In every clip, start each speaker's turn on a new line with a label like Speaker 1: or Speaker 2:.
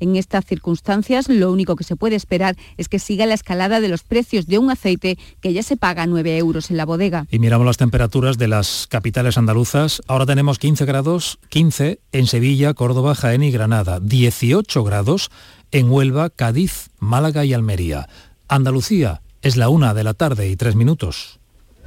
Speaker 1: En estas circunstancias, lo único que se puede esperar es que siga la escalada de los precios de un aceite que ya se paga 9 euros en la bodega.
Speaker 2: Y miramos las temperaturas de las capitales andaluzas. Ahora tenemos 15 grados, 15 en Sevilla, Córdoba, Jaén y Granada, 18 grados en Huelva, Cádiz, Málaga y Almería. Andalucía es la una de la tarde y tres minutos.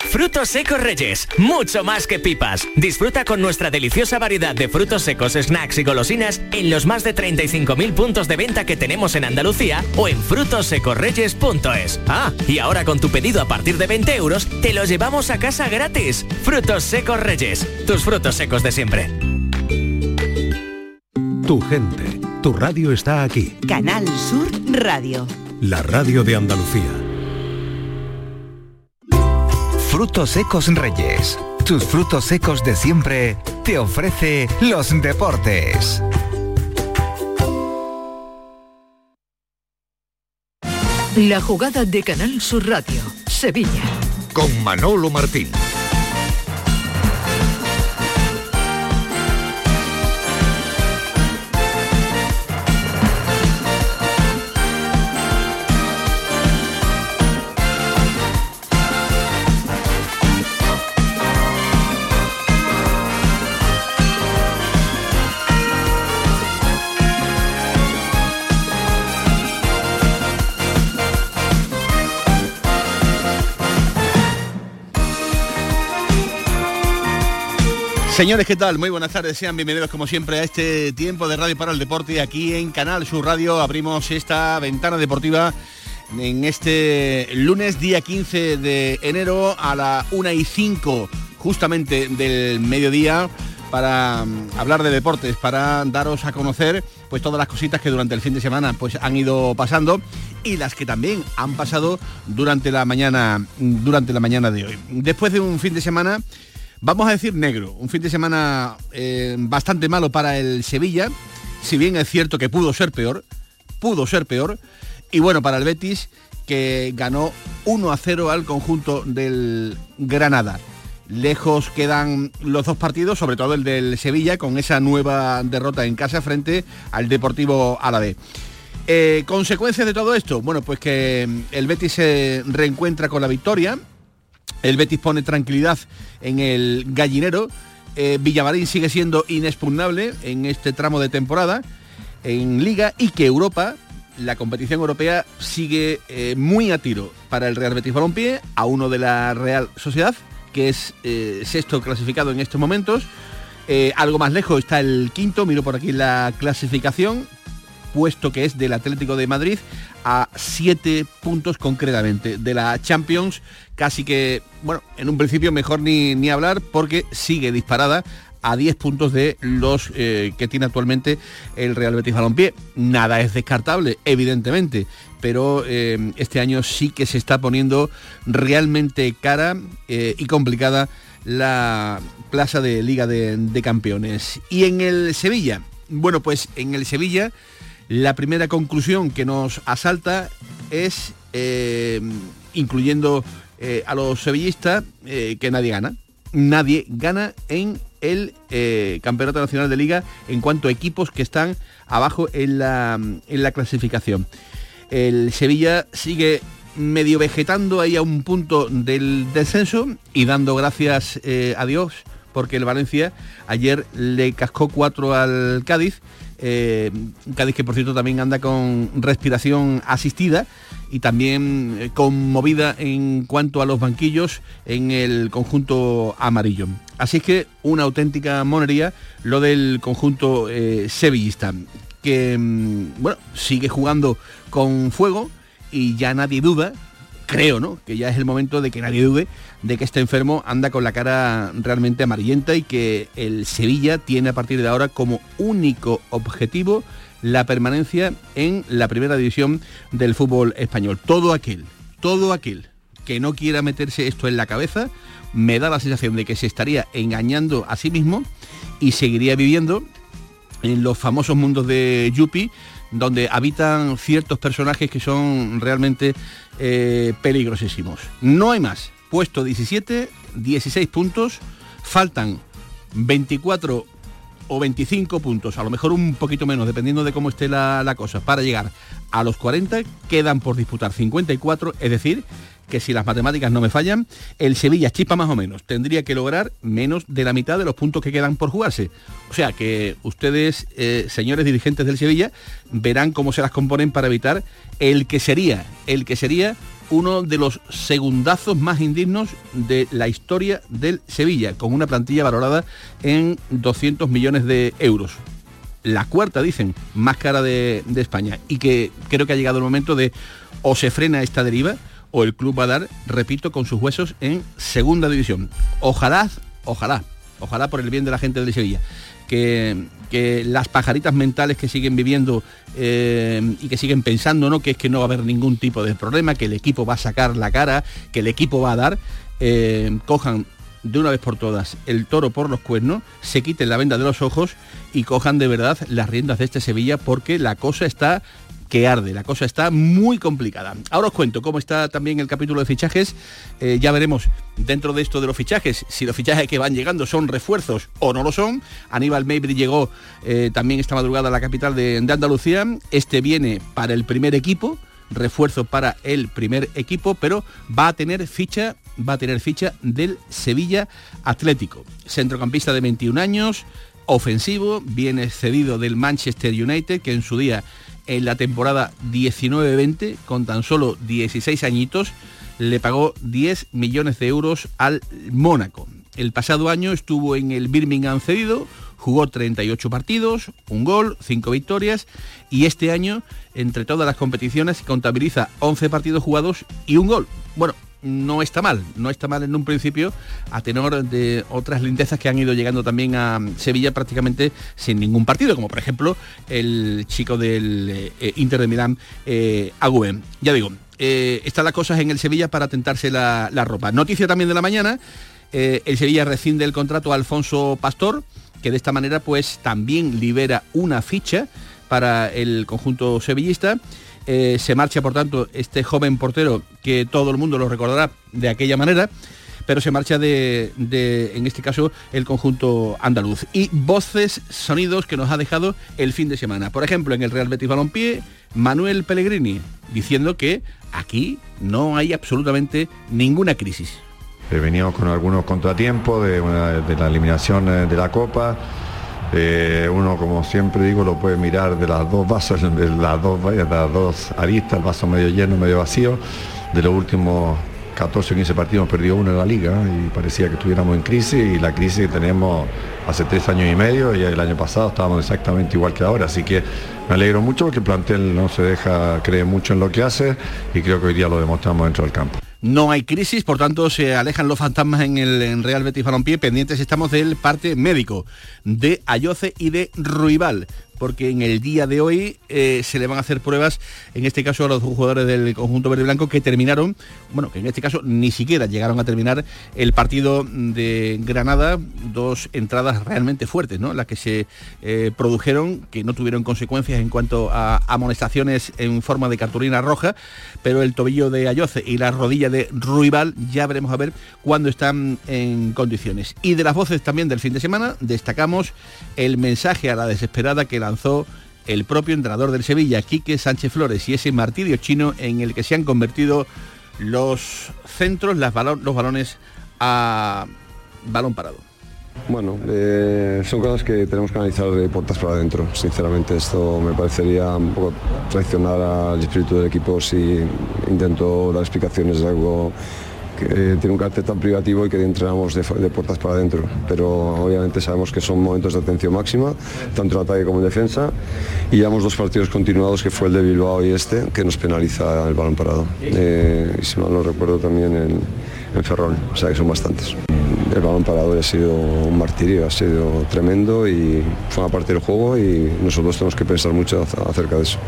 Speaker 3: Frutos secos Reyes, mucho más que pipas. Disfruta con nuestra deliciosa variedad de frutos secos, snacks y golosinas en los más de 35.000 puntos de venta que tenemos en Andalucía o en frutosecorreyes.es. Ah, y ahora con tu pedido a partir de 20 euros, te los llevamos a casa gratis. Frutos secos Reyes, tus frutos secos de siempre.
Speaker 4: Tu gente, tu radio está aquí.
Speaker 5: Canal Sur Radio.
Speaker 4: La radio de Andalucía.
Speaker 6: Frutos secos Reyes. Tus frutos secos de siempre te ofrece los deportes.
Speaker 5: La jugada de Canal Sur Radio. Sevilla.
Speaker 4: Con Manolo Martín.
Speaker 7: Señores, ¿qué tal? Muy buenas tardes, sean bienvenidos como siempre a este tiempo de Radio para el Deporte. Aquí en Canal Sur Radio abrimos esta ventana deportiva en este lunes día 15 de enero a la 1 y 5 justamente del mediodía para mm, hablar de deportes, para daros a conocer pues todas las cositas que durante el fin de semana pues han ido pasando y las que también han pasado durante la mañana durante la mañana de hoy. Después de un fin de semana vamos a decir negro, un fin de semana eh, bastante malo para el Sevilla, si bien es cierto que pudo ser peor, pudo ser peor, y bueno, para el Betis, que ganó 1 a 0 al conjunto del Granada. Lejos quedan los dos partidos, sobre todo el del Sevilla, con esa nueva derrota en casa frente al Deportivo Alavés. Eh, ¿Consecuencias de todo esto? Bueno, pues que el Betis se reencuentra con la victoria, el Betis pone tranquilidad en el gallinero. Eh, Villamarín sigue siendo inexpugnable en este tramo de temporada en Liga y que Europa, la competición europea, sigue eh, muy a tiro para el Real Betis Balompié, a uno de la Real Sociedad, que es eh, sexto clasificado en estos momentos. algo más lejos está el quinto, miro por aquí la clasificación, puesto que es del Atlético de Madrid, a siete puntos concretamente de la Champions, casi que, bueno, en un principio mejor ni, ni hablar porque sigue disparada a 10 puntos de los eh, que tiene actualmente el Real Betis Balompié. Nada es descartable, evidentemente, pero eh, este año sí que se está poniendo realmente cara eh, y complicada la plaza de Liga de Campeones. Y en el Sevilla, bueno, pues en el Sevilla la primera conclusión que nos asalta es, eh, incluyendo eh, a los sevillistas, eh, que nadie gana. Nadie gana en el Campeonato Nacional de Liga en cuanto a equipos que están abajo en la, en la clasificación. El Sevilla sigue medio vegetando ahí a un punto del descenso y dando gracias a Dios porque el Valencia ayer le cascó cuatro al Cádiz eh, Cádiz que por cierto también anda con respiración asistida y también eh, conmovida en cuanto a los banquillos en el conjunto amarillo. Así que una auténtica monería lo del conjunto eh, sevillista, que mm, bueno, sigue jugando con fuego y ya nadie duda creo, ¿no? Que ya es el momento de que nadie dude de que este enfermo anda con la cara realmente amarillenta y que el Sevilla tiene a partir de ahora como único objetivo la permanencia en la primera división del fútbol español. Todo aquel, todo aquel que no quiera meterse esto en la cabeza, me da la sensación de que se estaría engañando a sí mismo y seguiría viviendo en los famosos mundos de Yupi donde habitan ciertos personajes que son realmente eh, peligrosísimos. No hay más. Puesto 17, 16 puntos, faltan 24 o 25 puntos, a lo mejor un poquito menos, dependiendo de cómo esté la, cosa, para llegar a los 40, quedan por disputar 54, es decir, que si las matemáticas no me fallan, el Sevilla chispa más o menos, tendría que lograr menos de la mitad de los puntos que quedan por jugarse. O sea que ustedes, eh, señores dirigentes del Sevilla, verán cómo se las componen para evitar el que sería, el que sería uno de los segundazos más indignos de la historia del Sevilla, con una plantilla valorada en 200 millones de euros. La cuarta, dicen, más cara de, de España. Y que creo que ha llegado el momento de o se frena esta deriva o el club va a dar, repito, con sus huesos en segunda división. Ojalá, ojalá, ojalá por el bien de la gente de Sevilla, que, las pajaritas mentales que siguen viviendo eh, y que siguen pensando ¿no? que es que no va a haber ningún tipo de problema, que el equipo va a sacar la cara, que el equipo va a dar, eh, cojan de una vez por todas el toro por los cuernos, se quiten la venda de los ojos y cojan de verdad las riendas de este Sevilla porque la cosa está que arde. La cosa está muy complicada. Ahora os cuento cómo está también el capítulo de fichajes. Eh, ya veremos dentro de esto de los fichajes, si los fichajes que van llegando son refuerzos o no lo son. Aníbal Mabry llegó eh, también esta madrugada a la capital de, de Andalucía. Este viene para el primer equipo refuerzo para el primer equipo, pero va a tener ficha, va a tener ficha del Sevilla Atlético. Centrocampista de 21 años, ofensivo, viene cedido del Manchester United, que en su día en la temporada 19-20, con tan solo 16 añitos, le pagó 10 millones de euros al Mónaco. El pasado año estuvo en el Birmingham cedido, jugó 38 partidos, un gol, 5 victorias y este año, entre todas las competiciones, contabiliza 11 partidos jugados y un gol. Bueno, no está mal, no está mal en un principio, a tenor de otras lindezas que han ido llegando también a Sevilla prácticamente sin ningún partido, como por ejemplo el chico del eh, Inter de Milán, eh, Agüe. Ya digo, eh, están las cosas en el Sevilla para tentarse la, la ropa. Noticia también de la mañana, eh, el Sevilla rescinde el contrato a Alfonso Pastor, que de esta manera pues también libera una ficha para el conjunto sevillista. Eh, se marcha, por tanto, este joven portero que todo el mundo lo recordará de aquella manera, pero se marcha de, de, en este caso, el conjunto andaluz. Y voces, sonidos que nos ha dejado el fin de semana. Por ejemplo, en el Real Betis Balompié, Manuel Pellegrini, diciendo que aquí no hay absolutamente ninguna crisis.
Speaker 8: Veníamos con algunos contratiempos de la eliminación eh, de la Copa. Eh, uno, como siempre digo, lo puede mirar de las dos vasos, de las dos, de las dos aristas, el vaso medio lleno, medio vacío. De los últimos 14 o 15 partidos hemos perdido uno en la liga y parecía que estuviéramos en crisis y la crisis que tenemos hace tres años y medio y el año pasado estábamos exactamente igual que ahora. Así que me alegro mucho porque el plantel no se deja, cree mucho en lo que hace y creo que hoy día lo demostramos dentro del campo
Speaker 7: no hay crisis, por tanto se alejan los fantasmas en el Real Betis Balompié, pendientes estamos del parte médico de Ayoce y de Ruibal porque en el día de hoy eh, se le van a hacer pruebas, en este caso a los jugadores del conjunto verde y blanco que terminaron, bueno, que en este caso ni siquiera llegaron a terminar el partido de Granada, dos entradas realmente fuertes, ¿no? Las que se eh, produjeron, que no tuvieron consecuencias en cuanto a amonestaciones en forma de cartulina roja, pero el tobillo de Ayoce y la rodilla de Ruibal ya veremos a ver cuándo están en condiciones. Y de las voces también del fin de semana destacamos el mensaje a la desesperada que lanzó el propio entrenador del Sevilla, Quique Sánchez Flores, y ese martirio chino en el que se han convertido los centros, las balon los balones a balón parado.
Speaker 9: Bueno, eh, son cosas que tenemos que analizar de puertas para adentro. Sinceramente, esto me parecería un poco traicionar al espíritu del equipo si intento dar explicaciones de algo que tiene un carácter tan privativo y que entrenamos de, de, puertas para adentro. Pero obviamente sabemos que son momentos de atención máxima, tanto en ataque como en defensa. Y llevamos dos partidos continuados, que fue el de Bilbao y este, que nos penaliza el balón parado. Eh, y si mal no recuerdo también en, en Ferrol, o sea que son bastantes. El balón parado ha sido un martirio, ha sido tremendo y fue una parte del juego y nosotros tenemos que pensar mucho acerca de eso.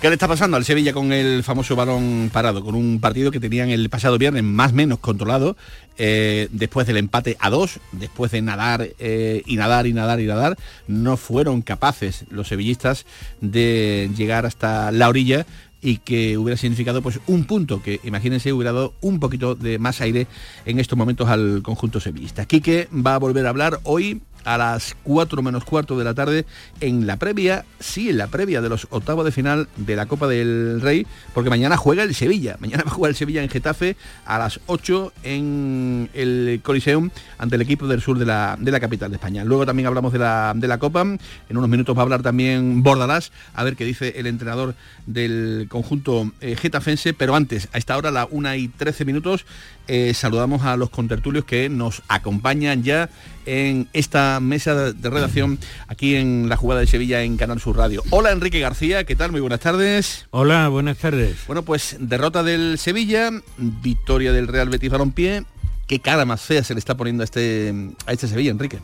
Speaker 7: ¿Qué le está pasando al Sevilla con el famoso balón parado? Con un partido que tenían el pasado viernes más o menos controlado, eh, después del empate a dos, después de nadar eh, y nadar y nadar y nadar, no fueron capaces los sevillistas de llegar hasta la orilla y que hubiera significado pues un punto que imagínense hubiera dado un poquito de más aire en estos momentos al conjunto sevillista. Quique va a volver a hablar hoy a las 4 menos cuarto de la tarde en la previa, sí, en la previa de los octavos de final de la Copa del Rey, porque mañana juega el Sevilla, mañana va a jugar el Sevilla en Getafe a las 8 en el Coliseum ante el equipo del sur de la, de la capital de España. Luego también hablamos de la, de la Copa, en unos minutos va a hablar también Bordalás, a ver qué dice el entrenador del conjunto eh, getafense, pero antes, a esta hora, la 1 y 13 minutos, eh, saludamos a los contertulios que nos acompañan ya en esta mesa de redacción aquí en la jugada de Sevilla en Canal Sur Radio. Hola Enrique García, ¿qué tal? Muy buenas tardes.
Speaker 10: Hola, buenas tardes.
Speaker 7: Bueno, pues derrota del Sevilla, victoria del Real Betis Balompié. ¿Qué cara más fea se le está poniendo a este, a este Sevilla, Enrique?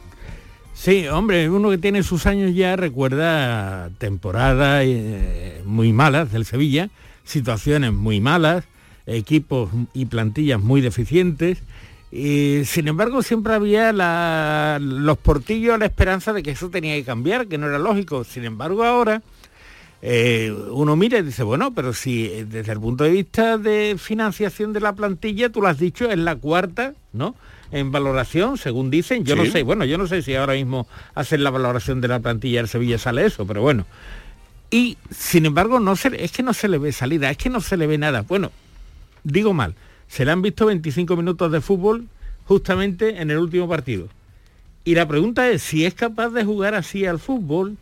Speaker 10: Sí, hombre, uno que tiene sus años ya recuerda temporadas eh, muy malas del Sevilla, situaciones muy malas, equipos y plantillas muy deficientes. Y, sin embargo, siempre había los portillos, la esperanza de que eso tenía que cambiar, que no era lógico. Sin embargo, ahora eh, uno mira y dice, bueno, pero si eh, desde el punto de vista de financiación de la plantilla, tú lo has dicho, es la cuarta, ¿no? En valoración, según dicen, yo no sé, bueno, yo no sé si ahora mismo hacen la valoración de la plantilla del Sevilla sale eso, pero bueno. Y sin embargo, no se, es que no se le ve salida, es que no se le ve nada. Bueno, digo mal, se le han visto 25 minutos de fútbol justamente en el último partido. Y la pregunta es, si es capaz de jugar así al fútbol,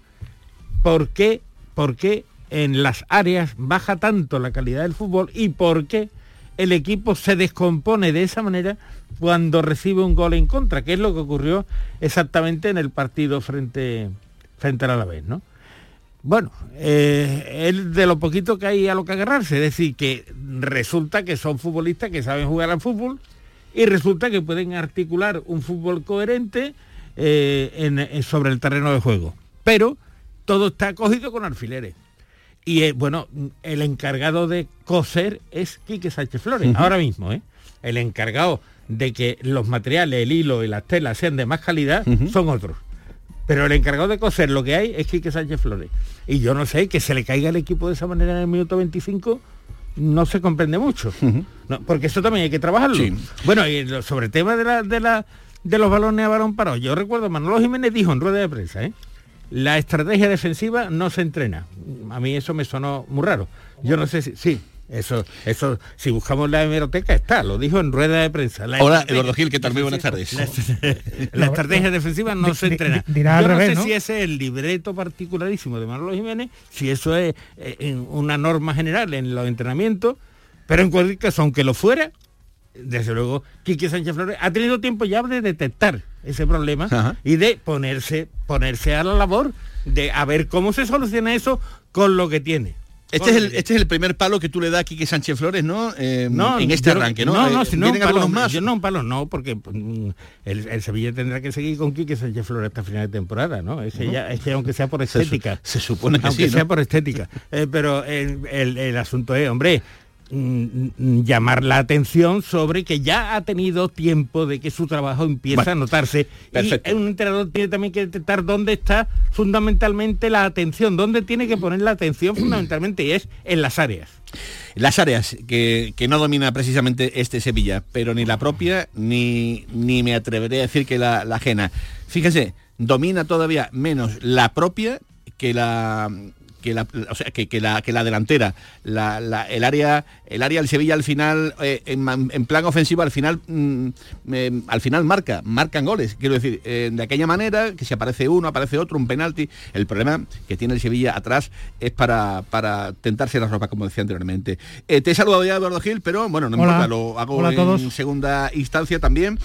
Speaker 10: ¿por qué, por qué en las áreas baja tanto la calidad del fútbol y por qué el equipo se descompone de esa manera cuando recibe un gol en contra, que es lo que ocurrió exactamente en el partido frente, frente al Alavés, ¿no? Bueno, eh, es de lo poquito que hay a lo que agarrarse, es decir, que resulta que son futbolistas que saben jugar al fútbol y resulta que pueden articular un fútbol coherente eh, sobre el terreno de juego. Pero todo está cogido con alfileres. Y eh, bueno, el encargado de coser es Quique Sánchez Flores, ahora mismo, ¿eh? El encargado de que los materiales, el hilo y las telas sean de más calidad son otros. Pero el encargado de coser lo que hay es Quique Sánchez Flores. Y yo no sé, que se le caiga el equipo de esa manera en el minuto 25 no se comprende mucho. porque eso también hay que trabajarlo. Bueno, y sobre el tema de, la, de, la, de los balones a balón parado, yo recuerdo, Manolo Jiménez dijo en rueda de prensa, ¿eh? la estrategia defensiva no se entrena. A mí eso me sonó muy raro. Yo no sé si... Sí, eso, eso, si buscamos la hemeroteca está, lo dijo en rueda de prensa.
Speaker 7: Hola, Eduardo Gil, ¿qué tal? Muy buenas tardes.
Speaker 10: La, estrategia defensiva no se entrena. Yo no sé si ese es el libreto particularísimo de Manolo Jiménez, si eso es eh, una norma general en los entrenamientos, pero en cualquier caso, aunque lo fuera, desde luego, Quique Sánchez Flores ha tenido tiempo ya de detectar ese problema y de ponerse, ponerse a la labor de a ver cómo se soluciona eso con lo que tiene.
Speaker 7: Este es, el, este es el primer palo que tú le das a Quique Sánchez Flores, ¿no? Eh, no en este arranque, ¿no?
Speaker 10: No, no, eh, si no, un palo, más? Yo no, un palo no, porque mm, el, Sevilla tendrá que seguir con Quique Sánchez Flores hasta final de temporada, ¿no? Es que, ya, es que aunque sea por estética.
Speaker 7: Se, supone que
Speaker 10: aunque
Speaker 7: sí,
Speaker 10: sea por estética. Eh, pero el, el asunto es, hombre, llamar la atención sobre que ya ha tenido tiempo de que su trabajo empieza a notarse. Y un entrenador tiene también que detectar dónde está fundamentalmente la atención, dónde tiene que poner la atención fundamentalmente y es en las áreas.
Speaker 7: Las áreas que, no domina precisamente este Sevilla, pero ni la propia, ni, ni me atreveré a decir que la, la ajena. Fíjese, domina todavía menos la propia que la que la, o sea, que, que, la, que la delantera, la, la, el área, el área del Sevilla al final, eh, en, en, plan ofensivo al final, mm, al final marca, marcan goles. Quiero decir, eh, de aquella manera, que si aparece uno, aparece otro, un penalti. El problema que tiene el Sevilla atrás es para, para tentarse la ropa, como decía anteriormente. Eh, te he saludado ya, Eduardo Gil, pero bueno, no importa, lo hago en segunda instancia también,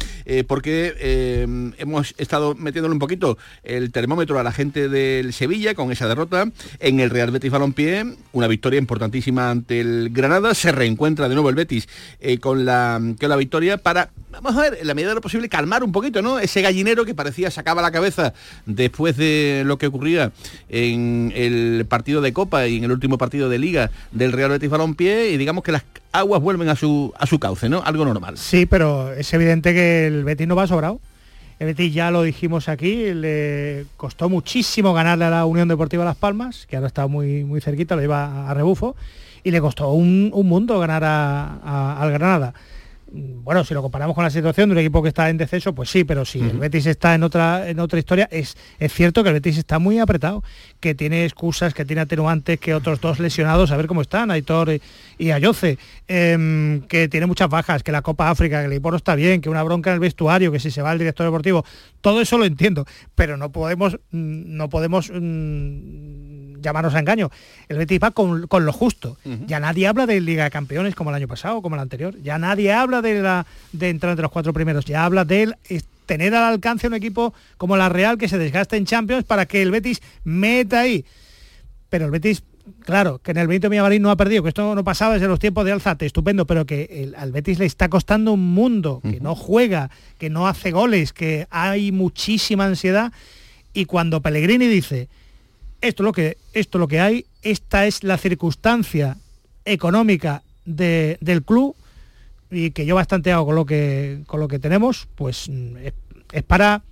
Speaker 7: porque hemos estado metiéndole un poquito el termómetro a la gente del Sevilla con esa derrota. En el Real Betis Balompié, una victoria importantísima ante el Granada, se reencuentra de nuevo el Betis eh, con, la, con la victoria para, vamos a ver, en la medida de lo posible, calmar un poquito, ¿no? Ese gallinero que parecía sacaba la cabeza después de lo que ocurría en el partido de Copa y en el último partido de Liga del Real Betis Balompié y digamos que las aguas vuelven a su, a su cauce, ¿no? Algo normal.
Speaker 11: Sí, pero es evidente que el Betis no va sobrado. El Betis ya lo dijimos aquí, le costó muchísimo ganarle a la Unión Deportiva Las Palmas, que ahora está muy, muy cerquita, lo lleva a rebufo, y le costó un, mundo ganar al Granada. Bueno, si lo comparamos con la situación de un equipo que está en deceso, pues sí, pero si el Betis está en otra, en otra historia, es, es cierto que el Betis está muy apretado, que tiene excusas, que tiene atenuantes, que otros dos lesionados, a ver cómo están, Aitor y, Ayoce, em, que tiene muchas bajas, que la Copa África, que el equipo no está bien, que una bronca en el vestuario, que si se va el director deportivo, todo eso lo entiendo, pero no podemos, mm, no podemos mm, llamarnos a engaño. El Betis va con, lo justo. Ya nadie habla de Liga de Campeones como el año pasado, como el anterior. Ya nadie habla de, la, de entrar entre los cuatro primeros. Ya habla de tener al alcance un equipo como la Real que se desgaste en Champions para que el Betis meta ahí. Pero el Betis, claro, que en el Benito Villamarín no ha perdido, que esto no pasaba desde los tiempos de Alzate, estupendo, pero que al Betis le está costando un mundo, que no juega, que no hace goles, que hay muchísima ansiedad. Y cuando Pellegrini dice, esto es lo que, esto lo que hay, esta es la circunstancia económica del club y que yo bastante hago con lo que, con lo que tenemos, pues mm, es, para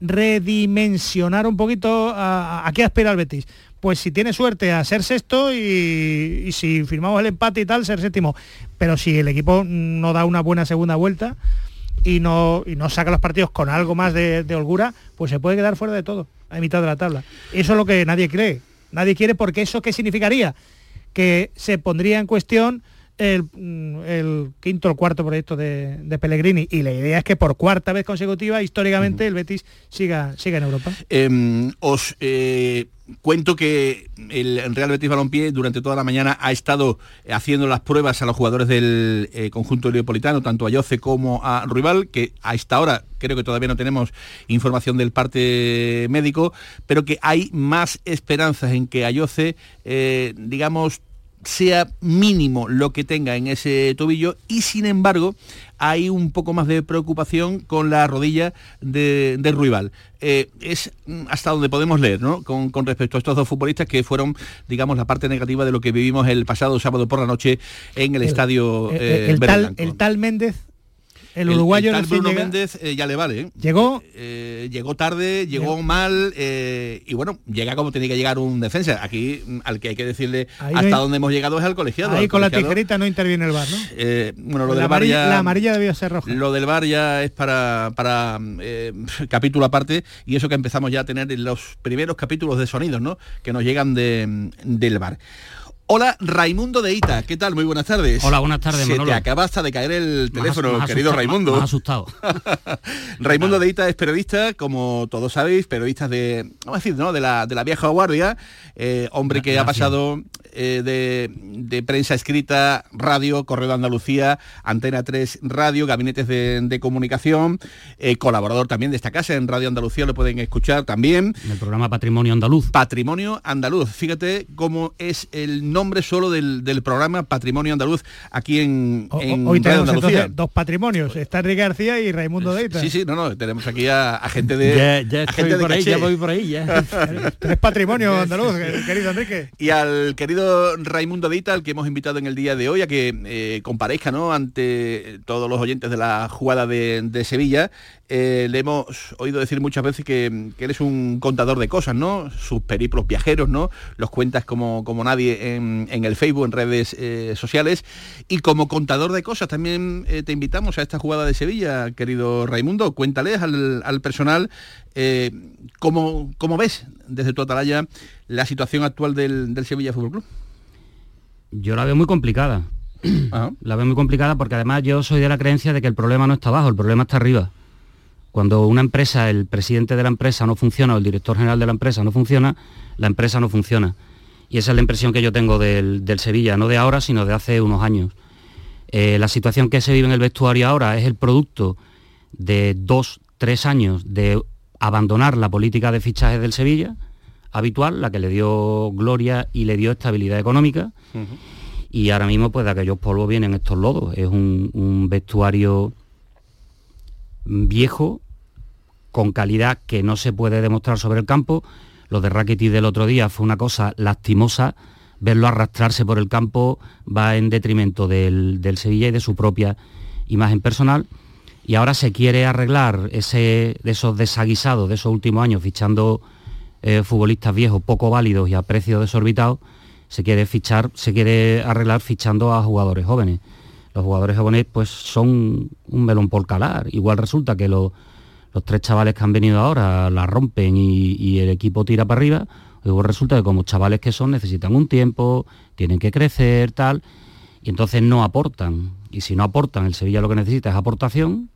Speaker 11: redimensionar un poquito a, qué aspira el Betis. Pues si tiene suerte a ser sexto y, si firmamos el empate y tal, ser séptimo. Pero si el equipo no da una buena segunda vuelta y no, y no saca los partidos con algo más de holgura, pues se puede quedar fuera de todo a mitad de la tabla. Eso es lo que nadie cree. Nadie quiere porque eso qué significaría? Que se pondría en cuestión el, mm, quinto o cuarto proyecto de, Pellegrini y la idea es que por cuarta vez consecutiva históricamente el Betis siga, siga en Europa.
Speaker 7: Em, os eh, cuento que el Real Betis Balompié durante toda la mañana ha estado haciendo las pruebas a los jugadores del eh, conjunto leopolitano, tanto a Yoce como a Rival, que a esta hora creo que todavía no tenemos información del parte médico, pero que hay más esperanzas en que Ayoce, eh, digamos, sea mínimo lo que tenga en ese tobillo y sin embargo hay un poco más de preocupación con la rodilla de, de Ruibal. Eh, es hasta donde podemos leer, ¿no? Con, respecto a estos dos futbolistas que fueron, digamos, la parte negativa de lo que vivimos el pasado sábado por la noche en el, estadio
Speaker 11: eh, el tal Méndez el uruguayo
Speaker 7: el, Bruno Méndez eh, ya le vale. ¿eh?
Speaker 11: Llegó.
Speaker 7: Eh, llegó tarde, llegó, mal y bueno, llega como tenía que llegar un defensa. Aquí mm, al que hay que decirle hasta dónde hemos llegado es al colegiado.
Speaker 11: Ahí con la tijerita no interviene el bar, ¿no?
Speaker 7: bueno, lo del bar ya,
Speaker 11: La amarilla debió ser roja.
Speaker 7: Lo del bar ya es para, para capítulo aparte y eso que empezamos ya a tener en los primeros capítulos de sonidos, ¿no? Que nos llegan de, del bar. Hola, Raimundo de Ita. ¿Qué tal? Muy buenas tardes.
Speaker 12: Hola, buenas tardes,
Speaker 7: Se te acaba hasta de caer el teléfono, querido Raimundo.
Speaker 12: Me, asustado.
Speaker 7: Raimundo de Ita es periodista, como todos sabéis, periodista de, vamos a decir, ¿no? de, la, de la vieja guardia, eh, hombre que ha pasado eh, de, prensa escrita, radio, Correo de Andalucía, Antena 3 Radio, gabinetes de, comunicación, eh, colaborador también de esta casa en Radio Andalucía, lo pueden escuchar también.
Speaker 12: En el programa Patrimonio Andaluz.
Speaker 7: Patrimonio Andaluz. Fíjate cómo es el nombre solo del, programa Patrimonio Andaluz aquí en,
Speaker 11: Hoy tenemos entonces dos patrimonios, está Enrique García y Raimundo Deita.
Speaker 7: Sí, sí, no, no, tenemos aquí a, gente de...
Speaker 12: Ya, estoy por ahí, ya voy por ahí, ya.
Speaker 11: Tres patrimonio andaluz, querido Enrique.
Speaker 7: Y al querido Raimundo Dita, al que hemos invitado en el día de hoy a que eh, comparezca ¿no? ante todos los oyentes de la jugada de, Sevilla. Eh, le hemos oído decir muchas veces que, él es un contador de cosas, ¿no? Sus periplos viajeros, ¿no? Los cuentas como, como nadie en, el Facebook, en redes eh, sociales. Y como contador de cosas también te invitamos a esta jugada de Sevilla, querido Raimundo. Cuéntales al, personal cómo, cómo ves desde tu atalaya la situación actual del, Sevilla Fútbol Club?
Speaker 12: Yo la veo muy complicada. La veo muy complicada porque además yo soy de la creencia de que el problema no está abajo, el problema está arriba. Cuando una empresa, el presidente de la empresa no funciona o el director general de la empresa no funciona, la empresa no funciona. Y esa es la impresión que yo tengo del, Sevilla, no de ahora, sino de hace unos años. Eh, la situación que se vive en el vestuario ahora es el producto de dos, tres años de abandonar la política de fichajes del Sevilla, habitual, la que le dio gloria y le dio estabilidad económica. Y ahora mismo, pues de aquellos polvos vienen estos lodos. Es un, un vestuario viejo, con calidad que no se puede demostrar sobre el campo. Lo de Rakitic del otro día fue una cosa lastimosa. Verlo arrastrarse por el campo va en detrimento del, del Sevilla y de su propia imagen personal. Y ahora se quiere arreglar ese, de esos desaguisados de esos últimos años, fichando eh, futbolistas viejos poco válidos y a precios desorbitados, se quiere fichar, se quiere arreglar fichando a jugadores jóvenes. Los jugadores jóvenes pues son un melón por calar. Igual resulta que los, los tres chavales que han venido ahora la rompen y, el equipo tira para arriba. Igual resulta que como chavales que son necesitan un tiempo, tienen que crecer, tal, y entonces no aportan. Y si no aportan, el Sevilla lo que necesita es aportación,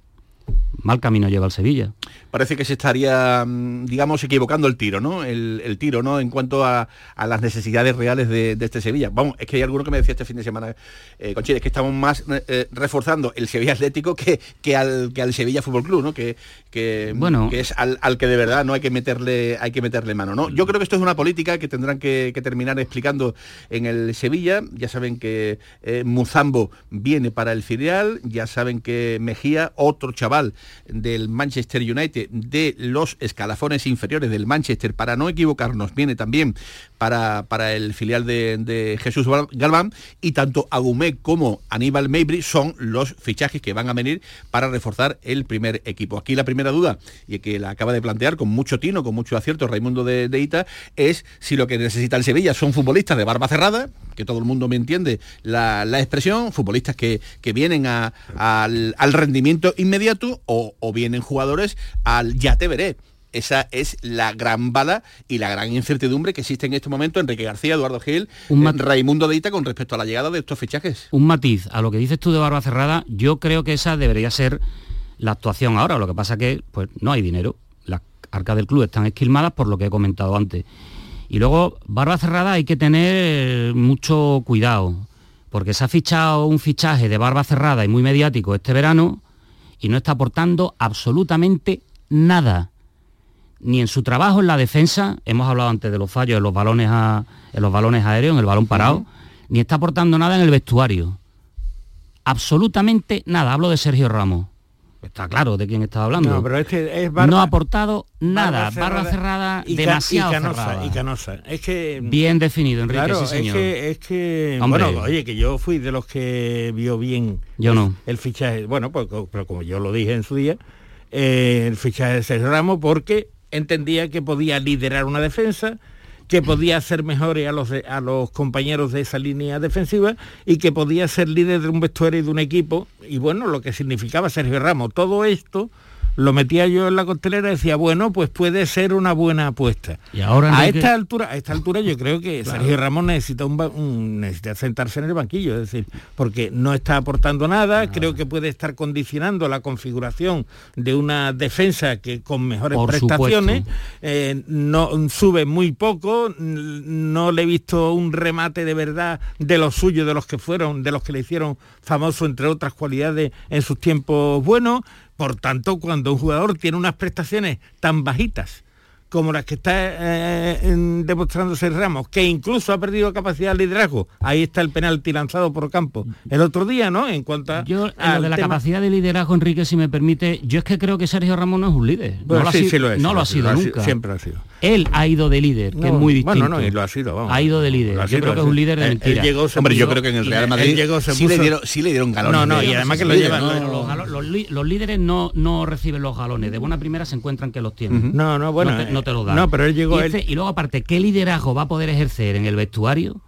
Speaker 12: mal camino lleva el Sevilla.
Speaker 7: Parece que se estaría, mm, digamos, equivocando el tiro, ¿no? El, el tiro, ¿no? En cuanto a, a las necesidades reales de, de, este Sevilla. Vamos, es que hay alguno que me decía este fin de semana, eh, es que estamos más eh, reforzando el Sevilla Atlético que, que, al, que al Sevilla Fútbol Club, ¿no? Que, que,
Speaker 12: bueno.
Speaker 7: que es al, al, que de verdad no hay que meterle, hay que meterle mano, ¿no? Yo creo que esto es una política que tendrán que, que terminar explicando en el Sevilla. Ya saben que eh, Muzambo viene para el filial, ya saben que Mejía, otro chaval del Manchester United, de los escalafones inferiores del Manchester, para no equivocarnos, viene también para, para el filial de, Jesús Galván, y tanto Agumé como Aníbal Mabry son los fichajes que van a venir para reforzar el primer equipo. Aquí la primera duda, y que la acaba de plantear con mucho tino, con mucho acierto Raimundo de, Ita, es si lo que necesita el Sevilla son futbolistas de barba cerrada, que todo el mundo me entiende la, la expresión, futbolistas que, que vienen al, al rendimiento inmediato o vienen jugadores al ya te veré. Esa es la gran bala y la gran incertidumbre que existe en este momento Enrique García, Eduardo Gil,
Speaker 12: Un
Speaker 7: Raimundo Deita con respecto a la llegada de estos fichajes.
Speaker 12: Un matiz a lo que dices tú de Barba Cerrada, yo creo que esa debería ser la actuación ahora. Lo que pasa que pues no hay dinero. Las arcas del club están esquilmadas por lo que he comentado antes. Y luego, Barba Cerrada hay que tener mucho cuidado, porque se ha fichado un fichaje de Barba Cerrada y muy mediático este verano y no está aportando absolutamente nada. Ni en su trabajo en la defensa, hemos hablado antes de los fallos en los balones, a, en los balones aéreos, en el balón parado, uh -huh. ni está aportando nada en el vestuario. Absolutamente nada. Hablo de Sergio Ramos. Está claro de quién estaba hablando.
Speaker 10: No, pero es barba,
Speaker 12: no ha aportado nada. Barba cerrada, barba cerrada
Speaker 10: y
Speaker 12: demasiado
Speaker 10: y canosa,
Speaker 12: cerrada.
Speaker 10: y canosa. Es que
Speaker 12: bien definido, Enrique,
Speaker 10: claro,
Speaker 12: sí, señor.
Speaker 10: Es que, es que
Speaker 12: Hombre.
Speaker 10: bueno, oye, que yo fui de los que vio bien
Speaker 12: yo
Speaker 10: el,
Speaker 12: no.
Speaker 10: el fichaje. Bueno, pues, pero como yo lo dije en su día, eh, el fichaje de Sergio Ramos porque entendía que podía liderar una defensa, que podía hacer mejores a los, de, a los compañeros de esa línea defensiva y que podía ser líder de un vestuario y de un equipo. Y bueno, lo que significaba Sergio Ramos. Todo esto lo metía yo en la costelera y decía, bueno, pues puede ser una buena apuesta.
Speaker 12: Y ahora
Speaker 10: a esta que... altura, a esta altura yo creo que claro. Sergio Ramos necesita un, un, necesita sentarse en el banquillo, es decir, porque no está aportando nada, no. creo que puede estar condicionando la configuración de una defensa que con mejores
Speaker 12: Por
Speaker 10: prestaciones, eh, no sube muy poco, no le he visto un remate de verdad de los suyos, de los que fueron, de los que le hicieron famoso entre otras cualidades en sus tiempos buenos. Por tanto, cuando un jugador tiene unas prestaciones tan bajitas como las que está eh, demostrando Sergio Ramos, que incluso ha perdido capacidad de liderazgo. Ahí está el penalti lanzado por campo el otro día, ¿no? En cuanto a...
Speaker 12: Yo, en lo de la tema... capacidad de liderazgo, Enrique, si me permite, yo es que creo que Sergio Ramos no es un líder.
Speaker 10: Bueno,
Speaker 12: no
Speaker 10: sí,
Speaker 12: lo ha,
Speaker 10: sí lo es.
Speaker 12: No
Speaker 10: sí
Speaker 12: lo ha sido, nunca.
Speaker 10: Siempre ha sido.
Speaker 12: Él ha ido de líder, que
Speaker 10: no,
Speaker 12: es muy distinto.
Speaker 10: Bueno, no, y lo ha sido, vamos.
Speaker 12: Ha ido de líder. Yo creo que es un líder de mentira.
Speaker 10: Él llegó,
Speaker 7: Hombre, yo creo que en el Real Madrid
Speaker 10: llegó, se
Speaker 7: sí,
Speaker 10: puso...
Speaker 7: le dieron, sí le dieron galones.
Speaker 10: No, no, y además que lo llevan...
Speaker 12: Los, galo los, los, líderes no, no reciben los galones. De buena primera se encuentran que los tienen.
Speaker 10: Uh -huh. No, no, bueno.
Speaker 12: No te, no te los dan.
Speaker 10: No, pero él llegó...
Speaker 12: Y, este, y luego, aparte, ¿qué liderazgo va a poder ejercer en el vestuario?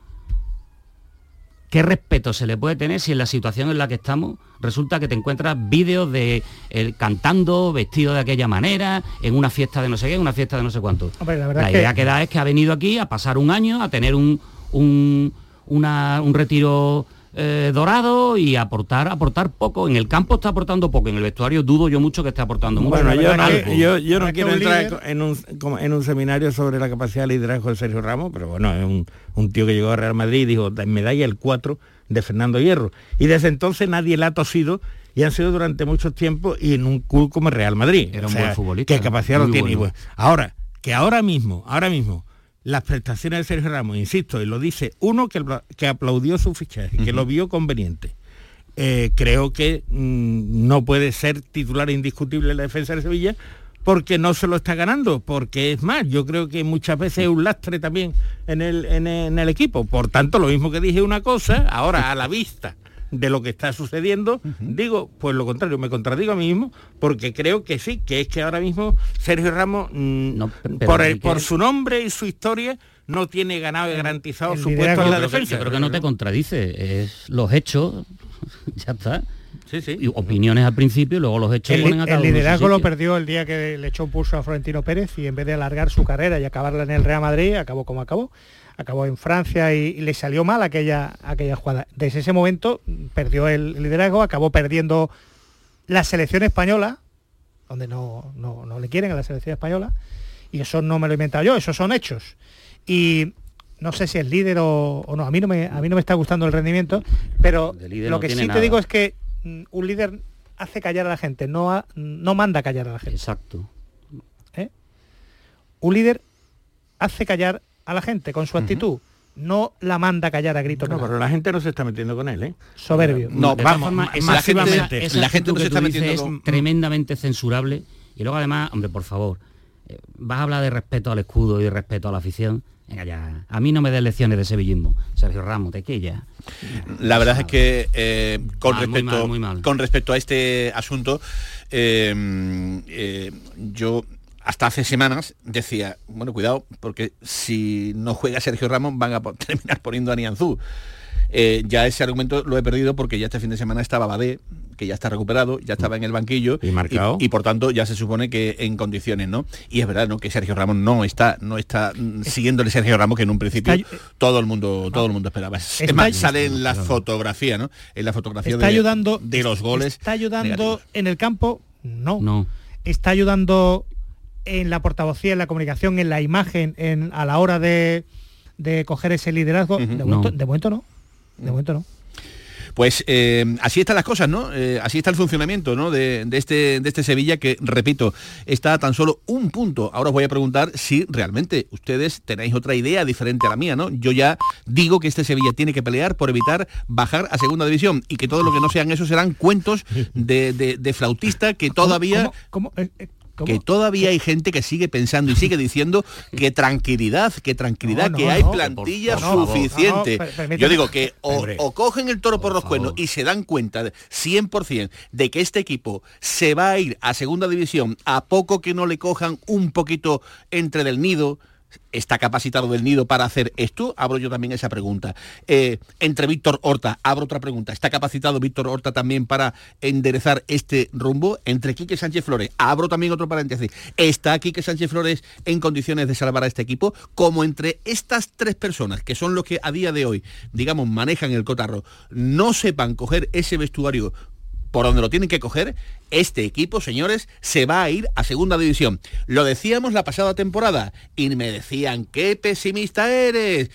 Speaker 12: ¿Qué respeto se le puede tener si en la situación en la que estamos resulta que te encuentras vídeos de él cantando, vestido de aquella manera, en una fiesta de no sé qué, en una fiesta de no sé cuánto?
Speaker 11: Hombre, la, la
Speaker 12: idea
Speaker 11: que...
Speaker 12: que... da es que ha venido aquí a pasar un año, a tener un, un, una, un retiro eh, dorado y aportar aportar poco. En el campo está aportando poco, en el vestuario dudo yo mucho que esté aportando mucho.
Speaker 10: Bueno, yo no, yo, yo no quiero entrar líder... en, un, en un seminario sobre la capacidad de liderazgo de Sergio Ramos, pero bueno, es un, un tío que llegó a Real Madrid y dijo, medalla el 4 de Fernando Hierro. Y desde entonces nadie le ha tosido y han sido durante mucho tiempo y en un club como Real Madrid.
Speaker 12: Era
Speaker 10: o
Speaker 12: un
Speaker 10: sea,
Speaker 12: buen futbolista.
Speaker 10: ¿Qué capacidad lo tiene?
Speaker 12: Bueno.
Speaker 10: Bueno, ahora, que ahora mismo, ahora mismo, las prestaciones de Sergio Ramos, insisto, y lo dice uno que, que aplaudió su fichaje, que lo vio conveniente. Eh, creo que mm, no puede ser titular indiscutible en la defensa de Sevilla porque no se lo está ganando, porque es más, yo creo que muchas veces es un lastre también en el, en el equipo. Por tanto, lo mismo que dije una cosa, ahora a la vista de lo que está sucediendo, digo, pues lo contrario, me contradigo a mí mismo, porque creo que sí, que es que ahora mismo Sergio Ramos, mm, por, el, por su nombre y su historia, no tiene ganado y garantizado su puesto en la defensa.
Speaker 12: Creo que no te contradice, es los hechos, ya está. Sí, sí. Y opiniones al principio y luego los hechos
Speaker 11: el, El liderazgo lo perdió el día que le echó un pulso a Florentino Pérez y en vez de alargar su carrera y acabarla en el Real Madrid, acabó como acabó acabó en Francia y, le salió mal aquella, aquella jugada. Desde ese momento perdió el liderazgo, acabó perdiendo la selección española, donde no, no, le quieren a la selección española, y eso no me lo he inventado yo, esos son hechos. Y no sé si es líder o, no, a mí no, me, a mí no me está gustando el rendimiento, pero lo que sí te digo es que un líder hace callar a la gente, no, no manda callar a la gente.
Speaker 12: Exacto.
Speaker 11: ¿Eh? Un líder hace callar a la gente con su actitud. No la manda a callar a grito.
Speaker 10: No, pero la gente no se está metiendo con él, ¿eh?
Speaker 11: Soberbio.
Speaker 7: No, vamos, la gente, la gente no se está metiendo
Speaker 12: es tremendamente censurable. Y luego además, hombre, por favor, eh, vas a hablar de respeto al escudo y de respeto a la afición. Venga ya, a mí no me des lecciones de sevillismo. Sergio Ramos, te que ya.
Speaker 7: La verdad es que eh, con, respecto, con respecto a este asunto, eh, yo hasta hace semanas decía, bueno, cuidado, porque si no juega Sergio Ramos van a terminar poniendo a Nianzú. Eh, ya ese argumento lo he perdido porque ya este fin de semana estaba Badé, que ya está recuperado, ya estaba en el banquillo
Speaker 10: y marcado
Speaker 7: y, por tanto ya se supone que en condiciones, ¿no? Y es verdad, ¿no? Que Sergio Ramos no está, no está siguiéndole Sergio Ramos que en un principio todo el mundo, todo el mundo esperaba. Es más, sale en la fotografía, ¿no? En la fotografía
Speaker 11: está
Speaker 7: de,
Speaker 11: ayudando,
Speaker 7: de los goles.
Speaker 11: Está ayudando en el campo, no.
Speaker 12: No.
Speaker 11: Está ayudando en la portavocía, en la comunicación, en la imagen, en, a la hora de, de coger ese liderazgo. de, momento, no. de momento no. De momento no.
Speaker 7: Pues eh, así están las cosas, ¿no? Eh, así está el funcionamiento, ¿no? De, este, de este Sevilla que, repito, está a tan solo un punto. Ahora os voy a preguntar si realmente ustedes tenéis otra idea diferente a la mía, ¿no? Yo ya digo que este Sevilla tiene que pelear por evitar bajar a segunda división y que todo lo que no sean eso serán cuentos de, flautista que todavía...
Speaker 11: ¿Cómo,
Speaker 7: que todavía hay gente que sigue pensando y sigue diciendo que tranquilidad, que tranquilidad, que hay plantilla suficiente. Yo digo que o, cogen el toro por, los cuernos y se dan cuenta 100% de que este equipo se va a ir a segunda división a poco que no le cojan un poquito entre del nido, está capacitado del nido para hacer esto? Abro yo también esa pregunta. Eh, entre Víctor Horta, abro otra pregunta. ¿Está capacitado Víctor Horta también para enderezar este rumbo? Entre Quique Sánchez Flores, abro también otro paréntesis. ¿Está Quique Sánchez Flores en condiciones de salvar a este equipo? Como entre estas tres personas, que son los que a día de hoy, digamos, manejan el cotarro, no sepan coger ese vestuario por donde lo tienen que coger, este equipo, señores, se va a ir a segunda división. Lo decíamos la pasada temporada y me decían, qué pesimista eres.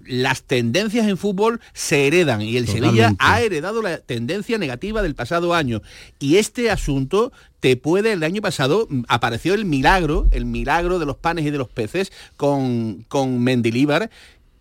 Speaker 7: las tendencias en fútbol se heredan y el Sevilla ha heredado la tendencia negativa del pasado año. Y este asunto te puede, el año pasado mm, apareció el milagro, el milagro de los panes y de los peces con, con Mendilíbar.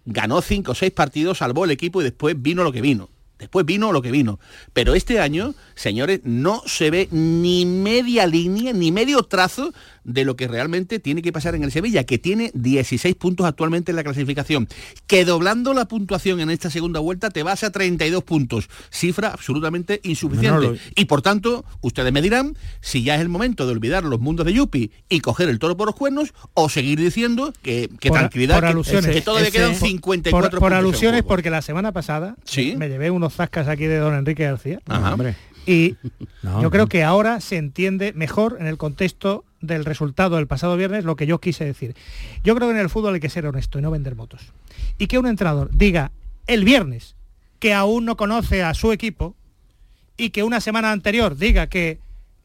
Speaker 7: Ganó cinco o seis partidos, salvó el equipo y después vino lo que vino Después vino lo que vino. Pero este año, señores, no se ve ni media línea, ni medio trazo de lo que realmente tiene que pasar en el Sevilla, que tiene 16 puntos actualmente en la clasificación, que doblando la puntuación en esta segunda vuelta te vas a 32 puntos, cifra absolutamente insuficiente. Y por tanto, ustedes me dirán si ya es el momento de olvidar los mundos de Yupi y coger el toro por los cuernos o seguir diciendo que, tranquilidad, que, todavía quedan 54
Speaker 11: por, alusiones, porque la semana pasada me llevé unos zascas aquí de don Enrique García. Y yo creo que ahora se entiende mejor en el contexto del resultado del pasado viernes lo que yo quise decir. Yo creo que en el fútbol hay que ser honesto y no vender motos. Y que un entrenador diga el viernes que aún no conoce a su equipo y que una semana anterior diga que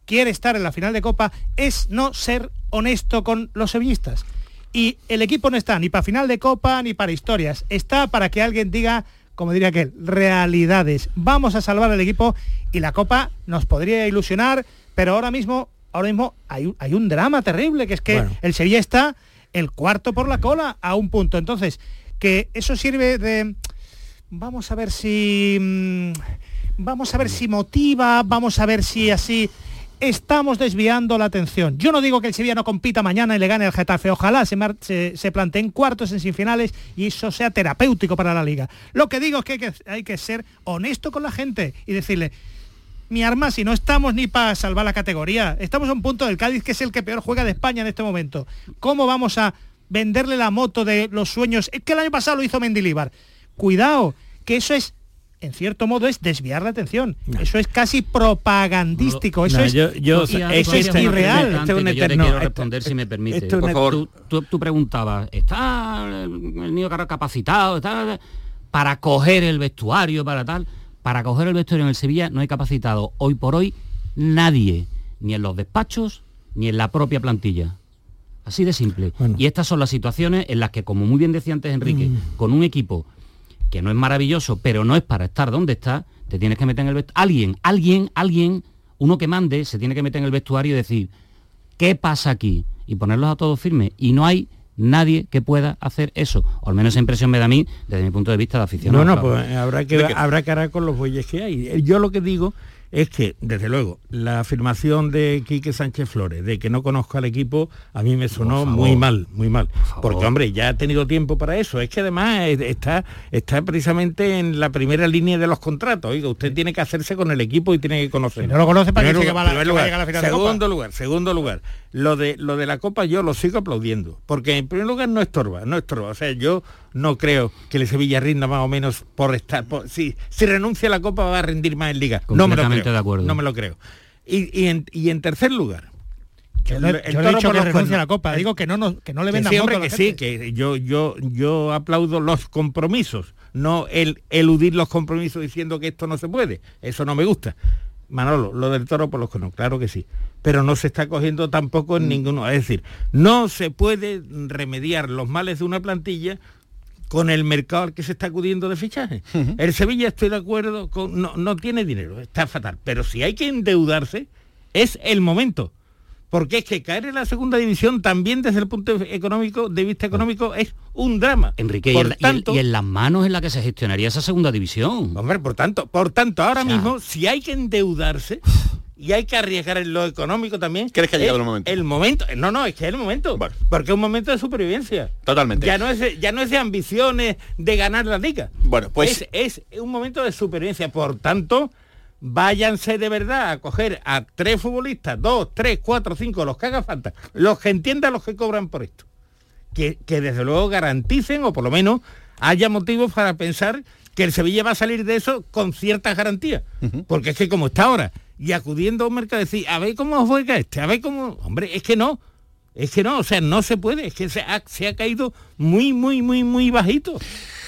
Speaker 11: quiere estar en la final de Copa es no ser honesto con los sevillistas. Y el equipo no está ni para final de Copa ni para historias. Está para que alguien diga, como diría aquel, realidades. Vamos a salvar el equipo y la Copa nos podría ilusionar, pero ahora mismo ahora mismo hay, un drama terrible, que es que el Sevilla está el cuarto por la cola a un punto. Entonces, que eso sirve de... Vamos a ver si... mm, Vamos a ver si motiva, vamos a ver si así estamos desviando la atención. Yo no digo que el Sevilla no compita mañana y le gane al Getafe. Ojalá se, mar- se, se planteen cuartos en semifinales y eso sea terapéutico para la liga. Lo que digo es que hay que, hay que ser honesto con la gente y decirle, mi arma, si no estamos ni para salvar la categoría, estamos a un punto del Cádiz que es el que peor juega de España en este momento. ¿Cómo vamos a venderle la moto de los sueños? Es que el año pasado lo hizo Mendilíbar. Cuidado, que eso es en cierto modo es desviar la atención. Eso es casi propagandístico. Eso
Speaker 10: No,
Speaker 11: es,
Speaker 10: yo- yo-
Speaker 11: eso
Speaker 10: eso
Speaker 11: es
Speaker 10: es
Speaker 11: irreal.
Speaker 10: Este es un
Speaker 12: que yo te
Speaker 10: eterno-
Speaker 12: quiero
Speaker 10: este-
Speaker 12: responder si me permite.
Speaker 10: es una-
Speaker 12: tú, tú- tú preguntabas, ¿está el niño capacitado? ¿Está para coger el vestuario, para tal? Para coger el vestuario en el Sevilla no hay capacitado hoy por hoy nadie, ni en los despachos, ni en la propia plantilla. Así de simple. Y estas son las situaciones en las que, como muy bien decía antes Enrique,
Speaker 10: Mm.
Speaker 12: con un equipo que no es maravilloso, pero no es para estar donde está, te tienes que meter en el vestuario. Alguien, alguien, alguien, uno que mande, se tiene que meter en el vestuario y decir, ¿qué pasa aquí? Y ponerlos a todos firmes. Y no hay nadie que pueda hacer eso. O al menos esa impresión me da a mí desde mi punto de vista de aficionado.
Speaker 10: No, no,
Speaker 12: claro.
Speaker 10: pues habrá que, habrá que hará con los bueyes que hay. Yo lo que digo es que, desde luego, la afirmación de Quique Sánchez Flores de que no conozco al equipo, a mí me sonó muy mal, muy mal. Porque, hombre, ya ha tenido tiempo para eso. Es que además eh, está, está precisamente en la primera línea de los contratos. Oiga, usted tiene que hacerse con el equipo y tiene que conocerlo.
Speaker 11: Si no lo conoce, ¿para que va a la-
Speaker 10: primer
Speaker 11: que va a
Speaker 10: lugar.
Speaker 11: llegar a la final de Copa?
Speaker 10: Segundo lugar, segundo lugar. Lo de, lo de la Copa yo lo sigo aplaudiendo. Porque en primer lugar no estorba, no estorba. O sea, yo no creo que el Sevilla rinda más o menos por estar. por- si, si renuncia a la Copa va a rendir más en Liga. No me lo
Speaker 12: Completamente
Speaker 10: creo.
Speaker 12: de acuerdo.
Speaker 10: No me lo creo. Y, y en, y en tercer lugar.
Speaker 11: Yo
Speaker 10: el
Speaker 11: yo he dicho que
Speaker 10: los
Speaker 11: renuncia a la Copa, digo que no, nos- que no le
Speaker 10: Que
Speaker 11: vendan la
Speaker 10: que sí, que yo, yo, yo aplaudo los compromisos, no el eludir los compromisos diciendo que esto no se puede. Eso no me gusta. Manolo, lo del toro por los conos, claro que sí. Pero no se está cogiendo tampoco
Speaker 11: Mm.
Speaker 10: en ninguno. Es decir, no se puede remediar los males de una plantilla con el mercado al que se está acudiendo de fichaje. El Sevilla, estoy de acuerdo, con, no, no tiene dinero, está fatal. Pero si hay que endeudarse, es el momento. Porque es que caer en la segunda división también desde el punto económico, de vista económico, es un drama.
Speaker 12: Enrique, y
Speaker 10: por
Speaker 12: en, la- y en-
Speaker 10: tanto,
Speaker 12: y en las manos en la que se gestionaría esa segunda división.
Speaker 10: Hombre, por tanto, por tanto, ahora
Speaker 12: O sea,
Speaker 10: mismo, si hay que endeudarse y hay que arriesgar en lo económico también.
Speaker 7: ¿Crees que ha llegado el momento?
Speaker 10: El momento. No, no, es que es el momento. Porque es un momento de supervivencia.
Speaker 7: Totalmente.
Speaker 10: Ya no es de, ya no es de ambiciones de ganar la liga.
Speaker 7: Bueno, pues-
Speaker 10: es, es un momento de supervivencia. Por tanto, váyanse de verdad a coger a tres futbolistas, dos, tres, cuatro, cinco, los que haga falta, los que entiendan los que cobran por esto. Que, que desde luego garanticen, o por lo menos haya motivos para pensar que el Sevilla va a salir de eso con ciertas garantías. Porque es que como está ahora, y acudiendo a un mercado, decir, a ver cómo juega este, a ver cómo. Hombre, es que no. Es que no, o sea, no se puede, es que se ha, se ha caído muy, muy, muy, muy bajito.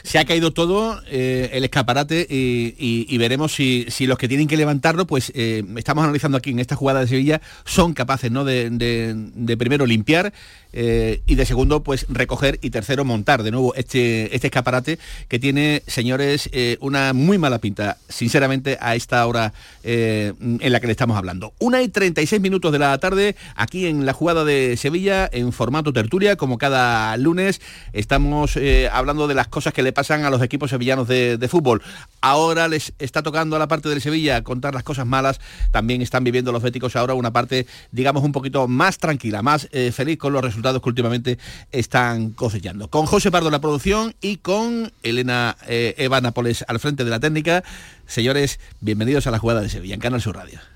Speaker 7: Se ha caído todo eh, el escaparate y, veremos si, si los que tienen que levantarlo, pues eh, estamos analizando aquí en esta jugada de Sevilla, son capaces ¿no? de, de- primero limpiar eh, y de segundo pues recoger y tercero montar de nuevo este, este escaparate que tiene, señores, una muy mala pinta, sinceramente, a esta hora en la que le estamos hablando. Una y 36 minutos de la tarde, aquí en la jugada de Sevilla, en formato tertulia, como cada lunes, estamos hablando de las cosas que le pasan a los equipos sevillanos de, de fútbol. Ahora les está tocando a la parte del Sevilla contar las cosas malas, también están viviendo los béticos ahora una parte, digamos, un poquito más tranquila, más eh, feliz con los resultados que últimamente están cosechando. Con José Pardo en la producción y con Elena eh, Eva Nápoles al frente de la técnica. Señores, bienvenidos a la jugada de Sevilla en Canal Sur Radio.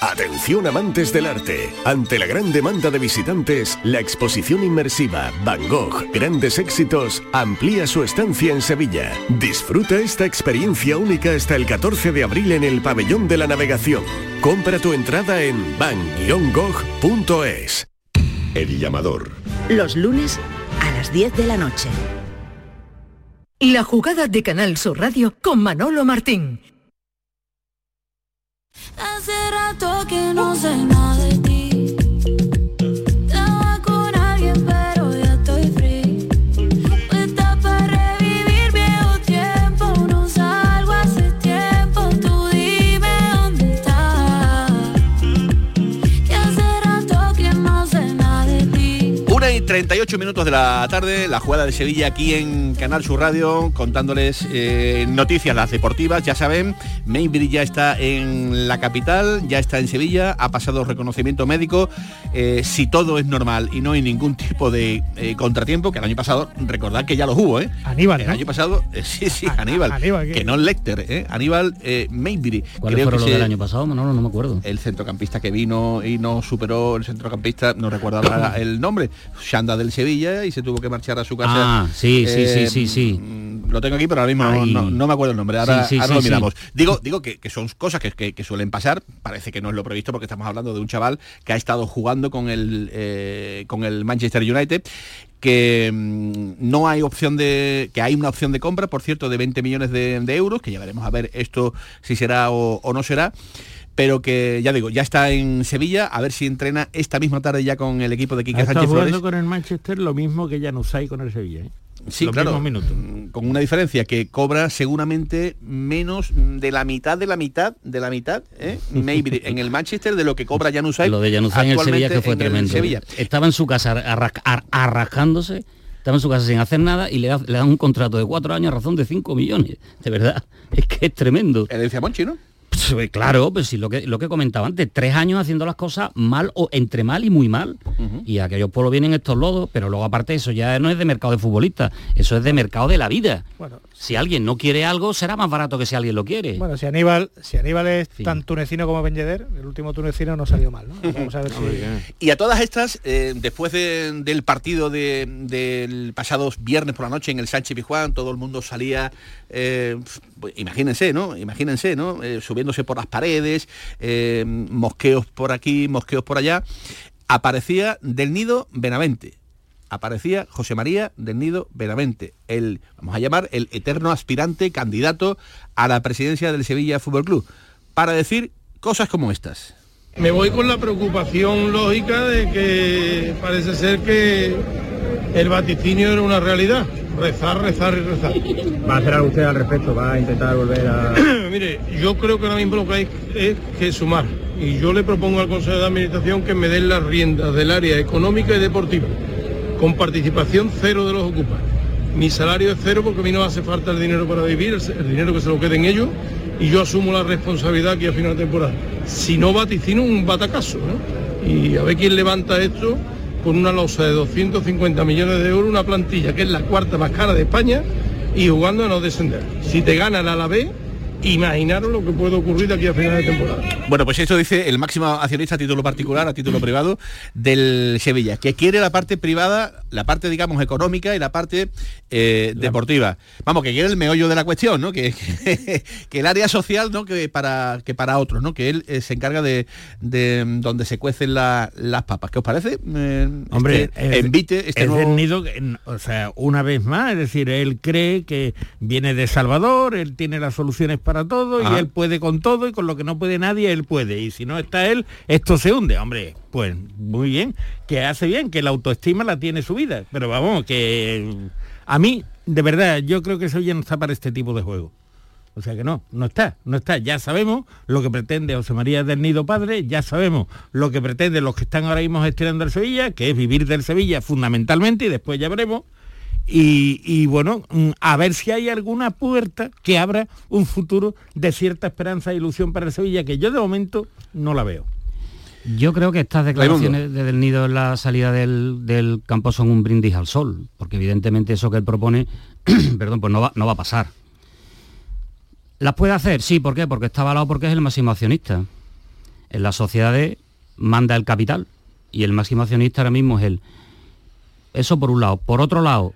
Speaker 13: Atención amantes del arte. Ante la gran demanda de visitantes, la exposición inmersiva Van Gogh Grandes Éxitos amplía su estancia en Sevilla. Disfruta esta experiencia única hasta el 14 de abril en el Pabellón de la Navegación. Compra tu entrada en van-gogh.es.
Speaker 4: El llamador.
Speaker 5: Los lunes a las 10 de la noche. La jugada de Canal Sur Radio con Manolo Martín.
Speaker 14: Hace rato que no sé nada
Speaker 7: 48 minutos de la tarde, la jugada de Sevilla aquí en Canal Sur Radio, contándoles eh, noticias, las deportivas, ya saben, Maybury ya está en la capital, ya está en Sevilla, ha pasado reconocimiento médico, eh, si todo es normal y no hay ningún tipo de eh, contratiempo, que el año pasado, recordad que ya los hubo, ¿eh?
Speaker 11: Aníbal,
Speaker 7: El año pasado, sí, sí, ah,
Speaker 11: Aníbal,
Speaker 7: que no Lecter, Aníbal Maybury.
Speaker 12: ¿Cuál creo fueron que los del año pasado, Manolo? No no me acuerdo.
Speaker 7: El centrocampista que vino y no superó, el centrocampista, no recuerdo el nombre, del Sevilla y se tuvo que marchar a su casa.
Speaker 12: Ah, sí, sí, sí, sí, sí.
Speaker 7: mm, Lo tengo aquí, pero ahora mismo no, me acuerdo el nombre. Ahora,
Speaker 12: Sí, sí,
Speaker 7: ahora lo miramos. Digo, digo que, que son cosas que, que- que suelen pasar. Parece que no es lo previsto porque estamos hablando de un chaval que ha estado jugando con el, eh, con el Manchester United que mm, no hay opción de que hay una opción de compra por cierto de 20 millones de, de euros que ya veremos a ver esto si será o, o no será pero que ya digo ya está en Sevilla a ver si entrena esta misma tarde ya con el equipo de Quique Sánchez
Speaker 10: jugando
Speaker 7: Flores
Speaker 10: con el Manchester lo mismo que Januzaj con el Sevilla. ¿eh?
Speaker 7: Sí,
Speaker 10: Los
Speaker 7: claro,
Speaker 10: minutos.
Speaker 7: mm, con una diferencia que cobra seguramente menos de la mitad de la mitad de la mitad, ¿eh? Maybe, en el Manchester de lo que cobra Januzaj.
Speaker 12: Lo de Januzaj en el Sevilla que fue tremendo. ¿eh?
Speaker 7: Sevilla.
Speaker 12: Estaba en su casa arra- ar- arrascándose, estaba en su casa sin hacer nada y le, da- le dan un contrato de cuatro años a razón de 5 millones. De verdad, es que es tremendo.
Speaker 7: Herencia Monchi, ¿no?
Speaker 12: Pues, claro, pues sí, lo que, lo que comentaba antes, tres años haciendo las cosas mal o entre mal y muy mal. Y a aquellos pueblos vienen estos lodos, pero luego aparte eso ya no es de mercado de futbolistas, eso es de mercado de la vida.
Speaker 11: Bueno,
Speaker 12: Si alguien no quiere algo, será más barato que si alguien lo quiere.
Speaker 11: Bueno, si Aníbal, si Aníbal es
Speaker 12: Fin.
Speaker 11: tan tunecino como Ben Yedder, el último tunecino no salió mal, ¿no? Vamos a ver si...
Speaker 7: Y a todas estas, eh, después de- del partido de- del pasado viernes por la noche en el Sánchez Pijuán, todo el mundo salía, eh, pues, imagínense, ¿no? Imagínense, ¿no? Eh, subiéndose por las paredes, eh, mosqueos por aquí, mosqueos por allá. Aparecía del nido Benavente. Aparecía José María del Nido Benavente, el, vamos a llamar, el eterno aspirante candidato a la presidencia del Sevilla Fútbol Club, para decir cosas como estas.
Speaker 15: Me voy con la preocupación lógica de que parece ser que el vaticinio era una realidad. Rezar, rezar y rezar.
Speaker 16: ¿Va a hacer algo usted al respecto? ¿Va a intentar volver a...?
Speaker 15: Mire, yo creo que ahora mismo lo que hay es que sumar. Y yo le propongo al Consejo de Administración que me den las riendas del área económica y deportiva, con participación cero de los ocupas. Mi salario es cero porque a mí no hace falta el dinero para vivir, el, dinero que se lo queden ellos, y yo asumo la responsabilidad aquí a final de temporada. Si no vaticino un batacazo, ¿no? Y a ver quién levanta esto con una losa de 250 millones de euros, una plantilla que es la cuarta más cara de España y jugando a no descender. Si te gana el Alavés, imaginaros lo que puede ocurrir de aquí a final de temporada.
Speaker 7: Bueno, pues esto dice el máximo accionista a título particular, a título privado del Sevilla, que quiere la parte privada, la parte, digamos, económica y la parte eh, deportiva. Vamos, que quiere el meollo de la cuestión, ¿no? Que, que, que el área social, ¿no? Que para, que para otros, ¿no? Que él eh, se encarga de, de donde se cuecen la- las papas. ¿Qué os parece? Eh,
Speaker 10: Hombre,
Speaker 7: este
Speaker 10: es-
Speaker 7: envite, este
Speaker 10: es
Speaker 7: nuevo-
Speaker 10: nido, o sea, una vez más, es decir, él cree que viene de Salvador, él tiene las soluciones para todo
Speaker 7: Ajá.
Speaker 10: y él puede con todo y con lo que no puede nadie, él puede. Y si no está él, esto se hunde. Hombre, pues muy bien, que hace bien, que la autoestima la tiene subida. Pero vamos, que a mí, de verdad, yo creo que eso ya no está para este tipo de juego. O sea que no, no está, no está. Ya sabemos lo que pretende José María del Nido Padre, ya sabemos lo que pretenden los que están ahora mismo gestionando el Sevilla, que es vivir del Sevilla fundamentalmente, y después ya veremos. Y, y bueno, mm, a ver si hay alguna puerta que abra un futuro de cierta esperanza e ilusión para el Sevilla, que yo de momento no la veo.
Speaker 12: Yo creo que estas declaraciones de Del Nido en la salida del, del campo son un brindis al sol, porque evidentemente eso que él propone, perdón, pues no va, no va a pasar. ¿Las puede hacer? Sí, ¿por qué? Porque está avalado porque es el máximo accionista. En las sociedades manda el capital y el máximo accionista ahora mismo es él. Eso por un lado. Por otro lado,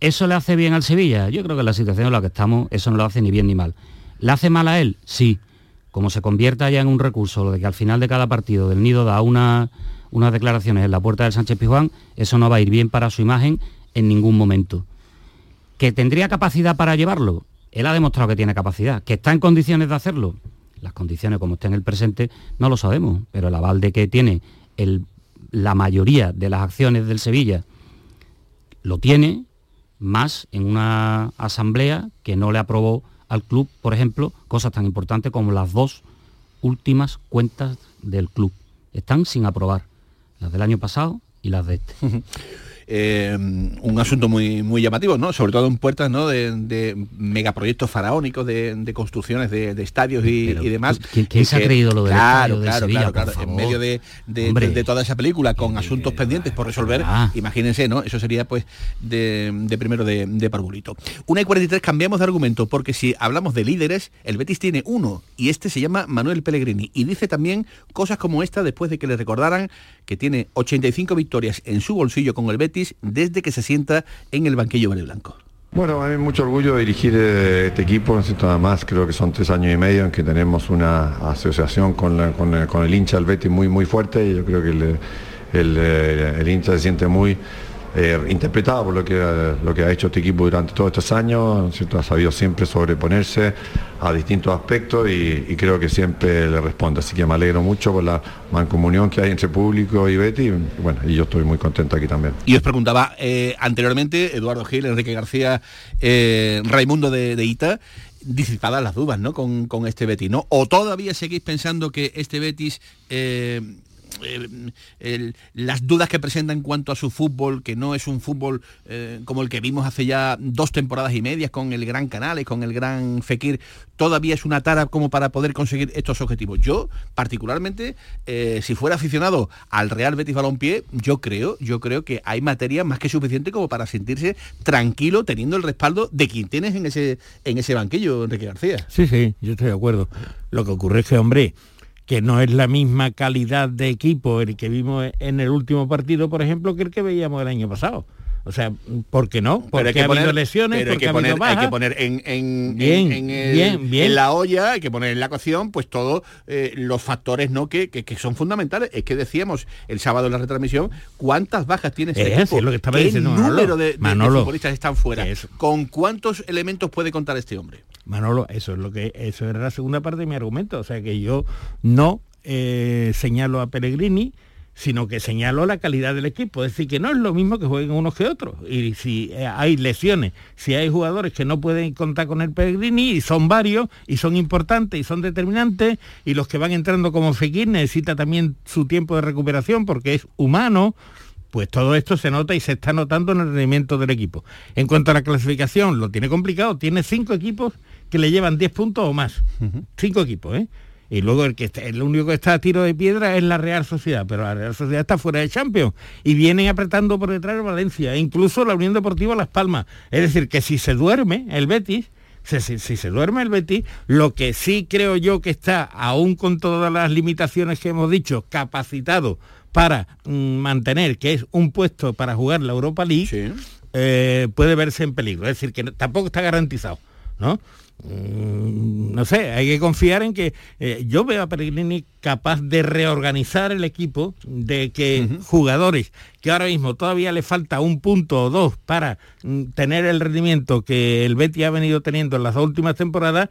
Speaker 12: ¿eso le hace bien al Sevilla? Yo creo que la situación en la que estamos eso no lo hace ni bien ni mal. ¿Le hace mal a él? Sí. Como se convierta ya en un recurso, lo de que al final de cada partido del Nido da una, unas declaraciones en la puerta del Sánchez Pizjuán, eso no va a ir bien para su imagen en ningún momento. ¿Que tendría capacidad para llevarlo? Él ha demostrado que tiene capacidad. ¿Que está en condiciones de hacerlo? Las condiciones como está en el presente no lo sabemos, pero el aval de que tiene el- la mayoría de las acciones del Sevilla lo tiene, más en una asamblea que no le aprobó al club, por ejemplo, cosas tan importantes como las dos últimas cuentas del club. Están sin aprobar, las del año pasado y las de este.
Speaker 7: Eh, un asunto muy muy llamativo, ¿no? Sobre todo en puertas ¿no? de, de megaproyectos faraónicos, de, de construcciones de, de estadios y, y demás.
Speaker 12: ¿quién- se ha creído lo del
Speaker 7: claro,
Speaker 12: estadio de
Speaker 7: claro,
Speaker 12: Sevilla,
Speaker 7: claro, claro, En medio de, toda esa película, con asuntos pendientes por resolver, imagínense, ¿no? Eso sería pues de, de primero de, de parvulito. Una y 43 cambiamos de argumento, porque si hablamos de líderes, el Betis tiene uno, y este se llama Manuel Pellegrini, y dice también cosas como esta después de que le recordaran que tiene 85 victorias en su bolsillo con el Betis desde que se sienta en el banquillo verde blanco.
Speaker 8: Bueno, a mí mucho orgullo dirigir eh, este equipo, no nada más, creo que son tres años y medio en que tenemos una asociación con, con el- con el hincha del Betis muy muy fuerte y yo creo que el, el, eh, el hincha se siente muy eh, interpretado por lo que, lo que ha hecho este equipo durante todos estos años, ¿no es cierto? ha sabido siempre sobreponerse a distintos aspectos y, creo que siempre le responde, así que me alegro mucho por la mancomunión que hay entre público y Betis y bueno, y yo estoy muy contento aquí también.
Speaker 7: Y os preguntaba eh, anteriormente, Eduardo Gil, Enrique García, eh, Raimundo de, de Ita, disipadas las dudas, ¿no? Con, con este Betis, ¿no? ¿O todavía seguís pensando que este Betis... eh, las dudas que presenta en cuanto a su fútbol, que no es un fútbol eh, como el que vimos hace ya dos temporadas y medias con el gran Canales, con el gran Fekir, todavía es una tara como para poder conseguir estos objetivos. Yo, particularmente, eh, si fuera aficionado al Real Betis Balompié, yo creo, yo creo que hay materia más que suficiente como para sentirse tranquilo teniendo el respaldo de quien tienes en ese, en ese banquillo, Enrique García.
Speaker 10: Sí, sí, yo estoy de acuerdo. Lo que ocurre es que, hombre, que no es la misma calidad de equipo el que vimos en el último partido, por ejemplo, que el que veíamos el año pasado. O sea, ¿por qué no?
Speaker 7: Pero
Speaker 10: Porque
Speaker 7: hay que
Speaker 10: ha habido
Speaker 7: poner-
Speaker 10: lesiones,
Speaker 7: pero hay
Speaker 10: porque
Speaker 7: que
Speaker 10: ha habido
Speaker 7: poner, hay que
Speaker 10: bajas.
Speaker 7: poner en, en-
Speaker 10: Bien,
Speaker 7: en- en el-
Speaker 10: bien, bien.
Speaker 7: en la olla, hay que poner en la cocción, pues todos eh, los factores no que, que- que son fundamentales. Es que decíamos el sábado en la retransmisión cuántas bajas tiene este
Speaker 10: Es
Speaker 7: equipo,
Speaker 10: es lo que estaba
Speaker 7: qué
Speaker 10: diciendo Manolo.
Speaker 7: número de, de- de
Speaker 10: Manolo.
Speaker 7: futbolistas están fuera, con cuántos elementos puede contar este hombre.
Speaker 10: Manolo, eso es lo que eso era la segunda parte de mi argumento. O sea que yo no eh, señalo a Pellegrini, sino que señalo la calidad del equipo. Es decir, que no es lo mismo que jueguen unos que otros. Y si eh, hay lesiones, si hay jugadores que no pueden contar con el Pellegrini, y son varios, y son importantes, y son determinantes, y los que van entrando como Fekir necesita también su tiempo de recuperación porque es humano, pues todo esto se nota y se está notando en el rendimiento del equipo. En cuanto a la clasificación, lo tiene complicado. Tiene cinco equipos que le llevan 10 puntos o más. Cinco equipos, ¿eh? Y luego el que está- el único que está a tiro de piedra es la Real Sociedad, pero la Real Sociedad está fuera de Champions y vienen apretando por detrás el Valencia, e incluso la Unión Deportiva Las Palmas. Es decir, que si se duerme el Betis, si, si- si se duerme el Betis, lo que sí creo yo que está, aún con todas las limitaciones que hemos dicho, capacitado para mm, mantener, que es un puesto para jugar la Europa League, eh, puede verse en peligro. Es decir, que no- tampoco está garantizado, ¿no? Mm, no sé, hay que confiar en que eh, yo veo a Pellegrini capaz de reorganizar el equipo, de que jugadores que ahora mismo todavía le falta un punto o dos para mm, tener el rendimiento que el Betty ha venido teniendo en las últimas temporadas,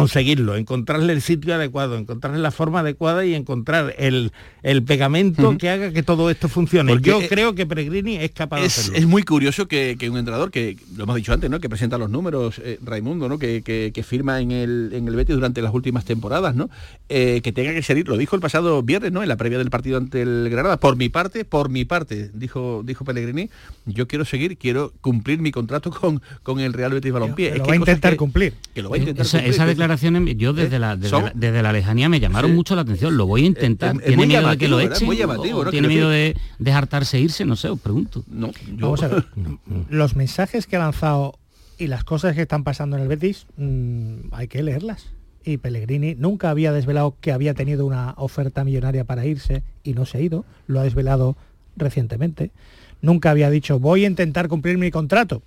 Speaker 10: conseguirlo, encontrarle el sitio adecuado, encontrarle la forma adecuada y encontrar el, el pegamento que haga que todo esto funcione.
Speaker 7: Porque,
Speaker 10: Yo
Speaker 7: eh,
Speaker 10: creo que Pellegrini es capaz de hacerlo.
Speaker 7: es muy curioso que, que un entrenador que, lo hemos dicho antes, ¿no? que presenta los números, eh, Raimundo, ¿no? que, que- que firma en el, en el Betis durante las últimas temporadas, ¿no? Eh, que tenga que salir, lo dijo el pasado viernes, ¿no? en la previa del partido ante el Granada, por mi parte, por mi parte, dijo, dijo Pellegrini, yo quiero seguir, quiero cumplir mi contrato con, con el Real Betis Balompié.
Speaker 11: Que
Speaker 7: Es
Speaker 11: lo
Speaker 7: que
Speaker 11: va a intentar cumplir.
Speaker 7: Que lo va a intentar
Speaker 12: Esa,
Speaker 7: cumplir.
Speaker 12: Declaraciones, yo desde la, desde, la, desde la lejanía me llamaron
Speaker 7: Sí.
Speaker 12: mucho la atención. Lo voy a intentar.
Speaker 7: Es- es
Speaker 12: ¿Tiene miedo de que lo echen?
Speaker 7: Muy llamativo,
Speaker 12: ¿O
Speaker 7: ¿no?
Speaker 12: ¿Tiene miedo de, de hartarse irse? No sé, os pregunto.
Speaker 7: No,
Speaker 11: Vamos a ver. Los mensajes que ha lanzado y las cosas que están pasando en el Betis, mm, hay que leerlas. y Pellegrini nunca había desvelado que había tenido una oferta millonaria para irse y no se ha ido, lo ha desvelado recientemente. Nunca había dicho voy a intentar cumplir mi contrato.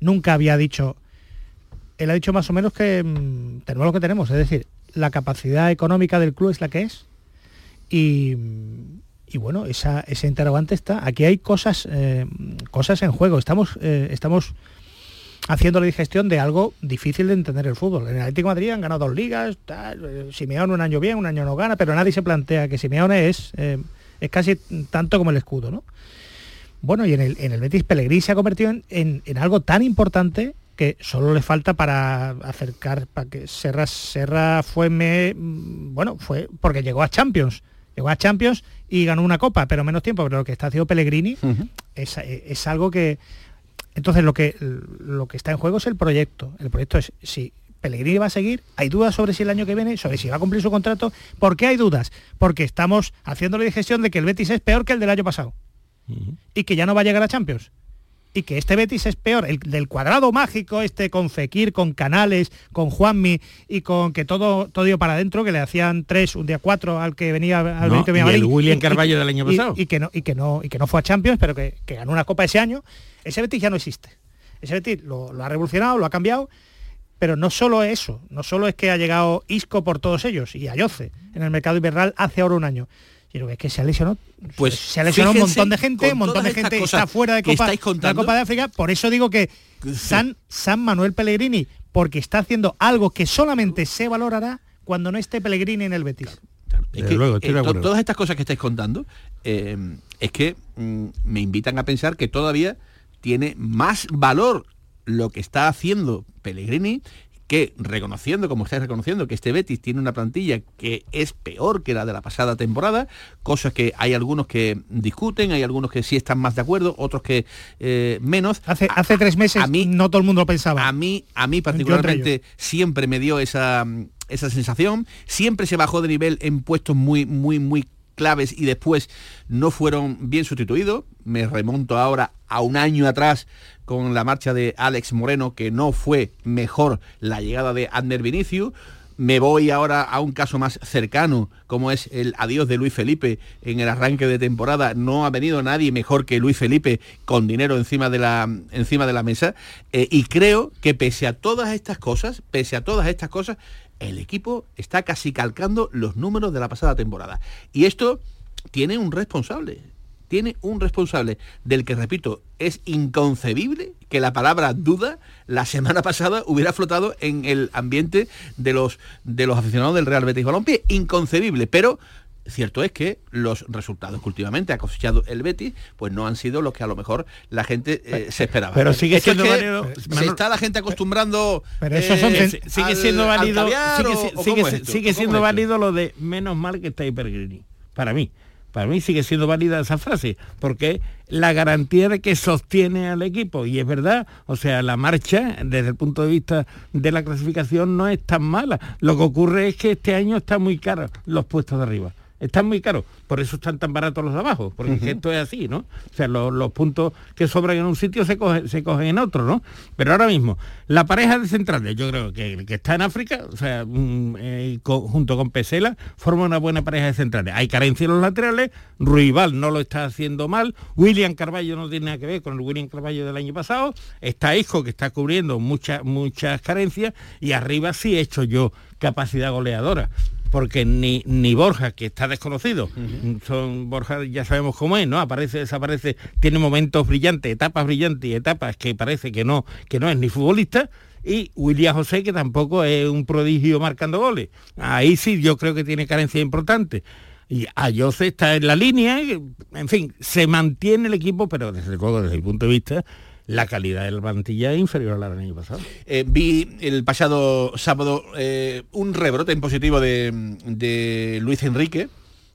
Speaker 11: Nunca había dicho, él ha dicho más o menos que mm, tenemos lo que tenemos, es decir, la capacidad económica del club es la que es y, y bueno, esa, ese interrogante está. Aquí hay cosas, eh, cosas en juego. Estamos, eh, estamos haciendo la digestión de algo difícil de entender el fútbol. En el Atlético Madrid han ganado dos ligas, tal, eh, Simeone un año bien, un año no gana, pero nadie se plantea que Simeone es, eh, es casi tanto como el escudo, ¿no? Bueno, y en el, en el Betis Pellegrini se ha convertido en- en algo tan importante que solo le falta para acercar, para que Serra, Serra fue, me, mm, bueno, fue porque llegó a Champions, llegó a Champions y ganó una copa, pero menos tiempo, pero lo que está haciendo Pellegrini es, es algo que, entonces lo que, lo que está en juego es el proyecto. El proyecto es si Pellegrini va a seguir, hay dudas sobre si el año que viene, sobre si va a cumplir su contrato. ¿Por qué hay dudas? Porque estamos haciendo la digestión de que el Betis es peor que el del año pasado y que ya no va a llegar a Champions. Y que este Betis es peor, el del cuadrado mágico, este con Fekir, con Canales, con Juanmi y con que todo, todo dio para adentro, que le hacían tres, un día cuatro al que venía al
Speaker 10: No, y el William Carballo del año
Speaker 11: y-
Speaker 10: pasado.
Speaker 11: Y, que no, y, que no, y que no fue a Champions, pero que, que ganó una copa ese año. Ese Betis ya no existe. Ese Betis lo, lo ha revolucionado, lo ha cambiado, pero no solo eso, no solo es que ha llegado Isco por todos ellos y Ayoce en el mercado invernal hace ahora un año, sino que es que se ha lesionado,
Speaker 7: Pues
Speaker 11: se ha lesionado un montón de gente, un montón de gente está fuera de Copa, la. Copa de África, por eso digo que San, San Manuel Pellegrini, porque está haciendo algo que solamente se valorará cuando no esté Pellegrini en el Betis.
Speaker 7: Es que, eh, to- todas estas cosas que estáis contando eh, es que mm, me invitan a pensar que todavía tiene más valor lo que está haciendo Pellegrini que reconociendo, como estáis reconociendo, que este Betis tiene una plantilla que es peor que la de la pasada temporada, cosas que hay algunos que discuten, hay algunos que sí están más de acuerdo, otros que eh, menos.
Speaker 11: Hace, hace tres meses no todo el mundo lo pensaba.
Speaker 7: A mí, a mí particularmente siempre me dio esa, esa sensación. Siempre se bajó de nivel en puestos muy, muy, muy claves y después no fueron bien sustituidos. Me remonto ahora a un año atrás con la marcha de Alex Moreno, que no fue mejor la llegada de Ander Vinicius. Me voy ahora a un caso más cercano, como es el adiós de Luis Felipe en el arranque de temporada. No ha venido nadie mejor que Luis Felipe con dinero encima de la, encima de la mesa. Eh, y creo que pese a todas estas cosas, pese a todas estas cosas, el equipo está casi calcando los números de la pasada temporada. Y esto tiene un responsable. Tiene un responsable del que, repito, es inconcebible que la palabra duda la semana pasada hubiera flotado en el ambiente de los, de los aficionados del Real Betis Balompié. Inconcebible, pero cierto es que los resultados que últimamente ha cosechado el Betis pues no han sido los que a lo mejor la gente eh, se esperaba.
Speaker 10: pero sigue
Speaker 7: es
Speaker 10: siendo
Speaker 7: que
Speaker 10: válido-
Speaker 7: se está la gente acostumbrando
Speaker 11: Pero esos son
Speaker 7: eh,
Speaker 10: sigue siendo válido lo de menos mal que está ahí Pellegrini para mí para mí sigue siendo válida esa frase porque la garantía de que sostiene al equipo. Y es verdad o sea la marcha desde el punto de vista de la clasificación no es tan mala. Lo que ocurre es que este año están muy caros los puestos de arriba están muy caros, por eso están tan baratos los de abajo, porque es que esto es así, ¿no? O sea, lo- los puntos que sobran en un sitio se cogen, se cogen en otro, ¿no? Pero ahora mismo, la pareja de centrales, yo creo que, que está en África, o sea, mm, eh, co- junto con Pesela, forma una buena pareja de centrales. Hay carencia en los laterales, Ruibal no lo está haciendo mal, William Carballo no tiene nada que ver con el William Carballo del año pasado, está Isco que está cubriendo muchas muchas carencias y arriba sí he hecho yo capacidad goleadora porque ni, ni Borja, que está desconocido, son Borja ya sabemos cómo es, ¿no? Aparece, desaparece, tiene momentos brillantes, etapas brillantes y etapas que parece que no, que no es ni futbolista, y William José, que tampoco es un prodigio marcando goles. Ahí sí yo creo que tiene carencia importante. Y Ayose está en la línea, en fin, se mantiene el equipo, pero desde luego desde el punto de vista, la calidad de la plantilla es inferior a la del año pasado.
Speaker 7: Eh, vi el pasado sábado eh, un rebrote en positivo de, de Luis Enrique.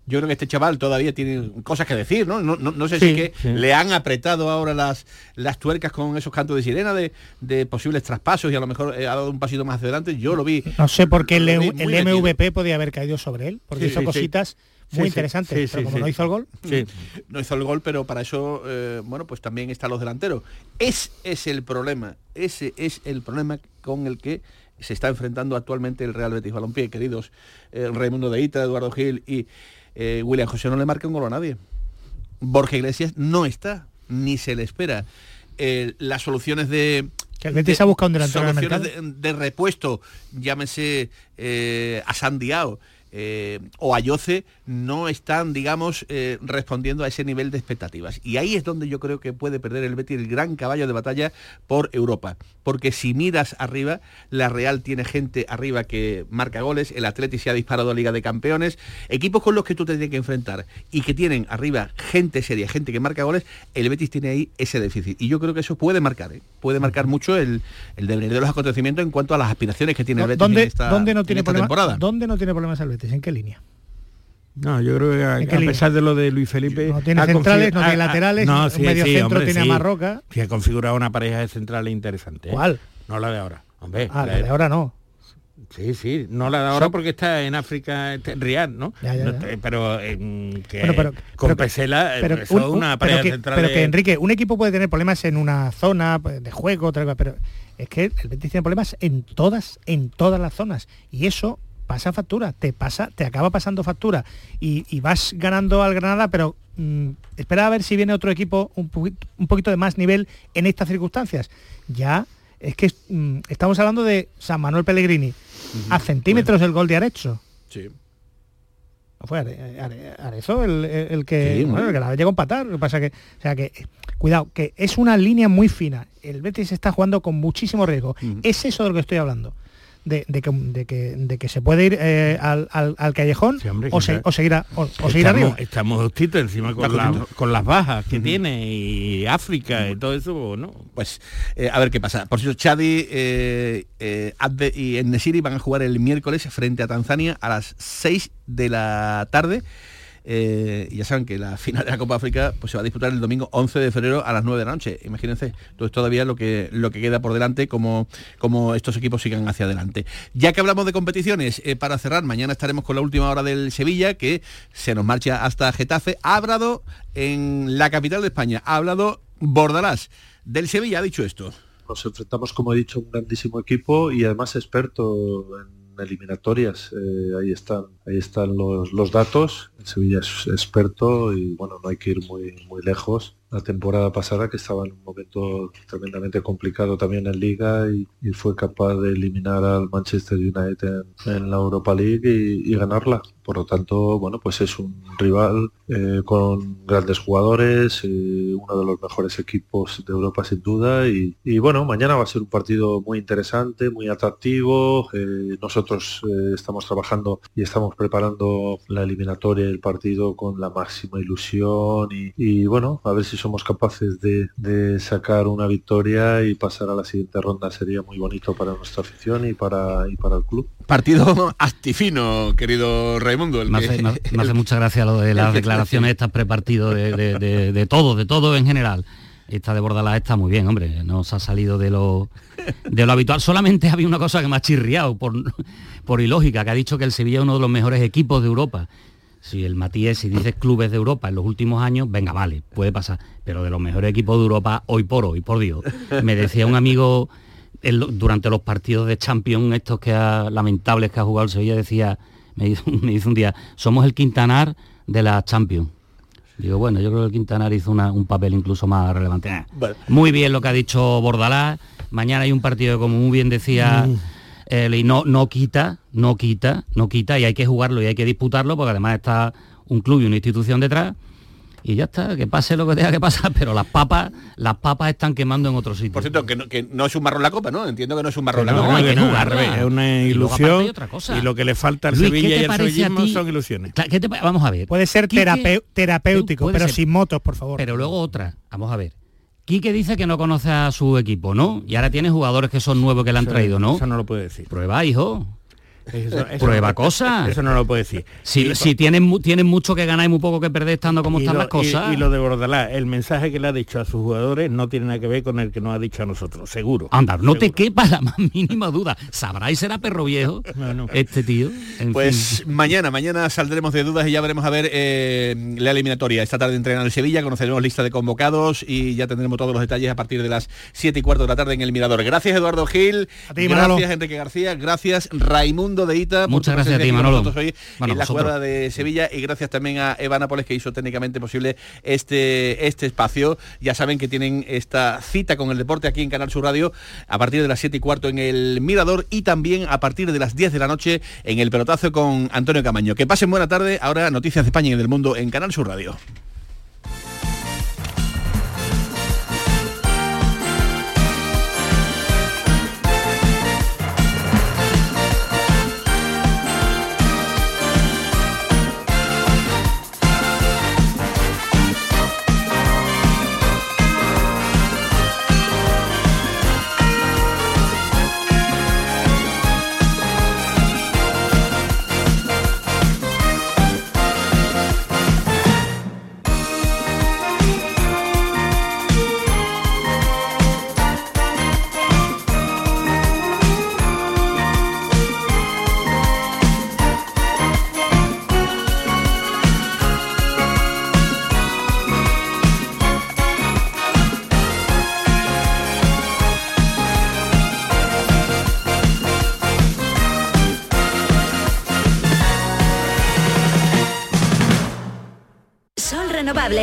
Speaker 7: Yo creo que este chaval todavía tiene cosas que decir, ¿no? No, no- no sé si
Speaker 10: Sí,
Speaker 7: es que
Speaker 10: sí.
Speaker 7: le han apretado ahora las, las tuercas con esos cantos de sirena de, de posibles traspasos y a lo mejor eh, ha dado un pasito más adelante. Yo lo vi.
Speaker 11: No sé por qué el,
Speaker 7: metido.
Speaker 11: MVP podía haber caído sobre él, porque
Speaker 7: Sí,
Speaker 11: hizo cositas
Speaker 7: Sí,
Speaker 11: muy
Speaker 7: sí, sí,
Speaker 11: pero
Speaker 7: sí,
Speaker 11: como
Speaker 7: sí.
Speaker 11: no hizo el gol,
Speaker 7: No hizo el gol, pero para eso, eh, bueno, pues también están los delanteros. Ese es el problema, ese es el problema con el que se está enfrentando actualmente el Real Betis Balompié, queridos eh, Raimundo de Ita, Eduardo Gil y eh, William José no le marca un gol a nadie. Borja Iglesias no está, ni se le espera. Eh, las soluciones de...
Speaker 11: Que el Betis ha buscado un delantero en el
Speaker 7: soluciones
Speaker 11: mercado.
Speaker 7: de, de repuesto, llámese eh, a Sandiao eh, o a Yoce, no están, digamos, eh, respondiendo a ese nivel de expectativas. Y ahí es donde yo creo que puede perder el Betis el gran caballo de batalla por Europa. Porque si miras arriba, la Real tiene gente arriba que marca goles, el Atleti se ha disparado a Liga de Campeones, equipos con los que tú te tienes que enfrentar y que tienen arriba gente seria, gente que marca goles, el Betis tiene ahí ese déficit. Y yo creo que eso puede marcar, ¿eh? puede marcar mucho el, el devenir de los acontecimientos en cuanto a las aspiraciones que tiene el Betis
Speaker 11: ¿Dónde,
Speaker 7: en esta,
Speaker 11: dónde no
Speaker 7: en
Speaker 11: tiene
Speaker 7: esta
Speaker 11: problema-
Speaker 7: temporada.
Speaker 11: ¿Dónde no tiene problemas el Betis? ¿En qué línea?
Speaker 10: No, yo creo que a,
Speaker 11: ¿En qué
Speaker 10: a pesar de lo de Luis Felipe...
Speaker 11: No tiene centrales, no tiene laterales, un medio centro tiene a
Speaker 10: sí.
Speaker 11: Marroca.
Speaker 10: Sí, ha configurado una pareja de centrales interesante. ¿eh?
Speaker 11: ¿Cuál?
Speaker 10: No la de ahora. Hombre,
Speaker 11: Ah, la de ahora no.
Speaker 10: Sí, sí, no la de ahora porque está en África, está en ¿no?
Speaker 11: Ya, ya,
Speaker 10: No
Speaker 11: ya.
Speaker 10: te- Pero eh, que
Speaker 11: Bueno, pero-
Speaker 10: con
Speaker 11: pero-
Speaker 10: Pesela, eh,
Speaker 11: pero un-
Speaker 10: una
Speaker 11: pero que,
Speaker 10: central
Speaker 11: pero
Speaker 10: de-
Speaker 11: que, Enrique, un equipo puede tener problemas en una zona pues, de juego, otra cosa, pero es que el Betis tiene problemas en todas, en todas las zonas. Y eso pasa factura, te pasa, te acaba pasando factura. Y, y vas ganando al Granada, pero mm, espera a ver si viene otro equipo un, poqui- un poquito de más nivel en estas circunstancias. Ya es que mm, estamos hablando de San Manuel Pellegrini. A centímetros el gol de Arecho.
Speaker 7: Sí.
Speaker 11: ¿No fue Are- Are- Arezzo el, que,
Speaker 7: Sí,
Speaker 11: bueno,
Speaker 7: bueno.
Speaker 11: el que la llegó a empatar? Lo que pasa que, o sea que, cuidado, que es una línea muy fina. El Betis está jugando con muchísimo riesgo. Es eso de lo que estoy hablando. De, de que, de, que, de que se puede ir eh, al, al- al callejón
Speaker 10: hombre,
Speaker 11: o, se- seguir, a- o, o seguir
Speaker 10: estamos,
Speaker 11: arriba.
Speaker 10: estamos justitos encima con, la- las bajas que tiene y África y todo eso, ¿no?
Speaker 7: Pues eh, a ver qué pasa. Por cierto, Chadi, eh, eh, y Nesiri van a jugar el miércoles frente a Tanzania a las 6 de la tarde. Eh, y ya saben que la final de la Copa África pues, se va a disputar el domingo 11 de febrero a las 9 de la noche. Imagínense, entonces todavía lo que, lo que queda por delante, como, como estos equipos sigan hacia adelante. Ya que hablamos de competiciones, eh, para cerrar, mañana estaremos con la última hora del Sevilla, que se nos marcha hasta Getafe. Ha hablado en la capital de España, ha hablado Bordalás. Del Sevilla ha dicho esto.
Speaker 17: Nos enfrentamos, como he dicho, un grandísimo equipo y además experto en eliminatorias. Eh, ahí están, ahí están los, los datos. El Sevilla es experto y bueno, no hay que ir muy, muy lejos. La temporada pasada que estaba en un momento tremendamente complicado también en Liga y, fue capaz de eliminar al Manchester United en, la Europa League y ganarla. Por lo tanto, bueno, pues es un rival eh, con grandes jugadores, eh, uno de los mejores equipos de Europa sin duda. Y, y, bueno, mañana va a ser un partido muy interesante, muy atractivo. Eh, nosotros estamos trabajando y estamos preparando la eliminatoria y el partido con la máxima ilusión y, y, bueno, a ver si somos capaces de, de sacar una victoria y pasar a la siguiente ronda. Sería muy bonito para nuestra afición y para, y para el club.
Speaker 7: Partido astifino, querido Raimundo. el
Speaker 12: Me
Speaker 7: que-
Speaker 12: hace, me- me hace mucha gracia lo de las
Speaker 7: que-
Speaker 12: declaraciones estas prepartido de, de, de- de todo, de todo en general. Esta de Bordalás está muy bien, hombre, no se ha salido de lo, de lo habitual. Solamente había una cosa que me ha chirriado por, por ilógica, que ha dicho que el Sevilla es uno de los mejores equipos de Europa. Si el Matías, si dices clubes de Europa en los últimos años, venga, vale, puede pasar. Pero de los mejores equipos de Europa, hoy por hoy, por Dios. Me decía un amigo durante los partidos de Champions, estos que ha- lamentables que ha jugado el Sevilla, decía, me dice, me dice un día, somos el Quintanar de la Champions. Digo, bueno, yo creo que el Quintanar hizo una- un papel incluso más relevante. Ah,
Speaker 7: Bueno.
Speaker 12: Muy bien lo que ha dicho Bordalás. Mañana hay un partido, como muy bien decía
Speaker 10: Mm.
Speaker 12: él, y no, no quita, no quita, no quita, y hay que jugarlo y hay que disputarlo, porque además está un club y una institución detrás. Y ya está, que pase lo que tenga que pasar, pero las papas, las papas están quemando en otro sitio.
Speaker 7: Por cierto, que no, que no es un marrón la copa, ¿no? Entiendo que no es un marrón la copa.
Speaker 10: no,
Speaker 12: hay que
Speaker 10: revés, es una
Speaker 12: Y
Speaker 10: ilusión
Speaker 12: hay otra cosa.
Speaker 10: y lo que le falta al
Speaker 12: Luis,
Speaker 10: Sevilla
Speaker 12: ¿qué te
Speaker 10: y al sevillismo son ilusiones.
Speaker 12: Cla- ¿qué te pa- vamos a ver.
Speaker 11: Puede ser terapéutico,
Speaker 12: puede
Speaker 11: pero
Speaker 12: ser.
Speaker 11: sin motos, por favor.
Speaker 12: Pero luego otra, vamos a ver. Quique dice que no conoce a su equipo, ¿no? Y ahora tiene jugadores que son nuevos que le han
Speaker 10: Eso-
Speaker 12: traído, ¿no?
Speaker 10: Eso no lo puede decir.
Speaker 12: Prueba, hijo. Prueba cosas.
Speaker 10: Eso no lo puedo decir.
Speaker 12: Si,
Speaker 10: Y-
Speaker 12: si tienen, tienen mucho que ganar y muy poco que perder estando como están
Speaker 10: lo-
Speaker 12: las cosas.
Speaker 10: Y, y lo de Bordalás, el mensaje que le ha dicho a sus jugadores no tiene nada que ver con el que nos ha dicho a nosotros, seguro.
Speaker 12: Anda, no te quepa la más mínima duda. ¿Sabrá y será perro viejo este tío? En
Speaker 7: Pues
Speaker 12: fin.
Speaker 7: mañana, mañana saldremos de dudas y ya veremos a ver eh, la eliminatoria. Esta tarde entrena el Sevilla, conoceremos lista de convocados y ya tendremos todos los detalles a partir de las 7 y cuarto de la tarde en el Mirador. Gracias Eduardo Gil,
Speaker 11: ti, Manolo.
Speaker 7: gracias Enrique García, gracias Raimundo de Ita.
Speaker 12: Muchas gracias a ti, Manolo.
Speaker 7: hoy
Speaker 12: Bueno,
Speaker 7: en la jugada de Sevilla y gracias también a Eva Nápoles que hizo técnicamente posible este, este espacio. Ya saben que tienen esta cita con el deporte aquí en Canal Sur Radio a partir de las 7 y cuarto en el Mirador y también a partir de las 10 de la noche en el pelotazo con Antonio Camaño. Que pasen buena tarde. Ahora noticias de España y del mundo en Canal Sur Radio.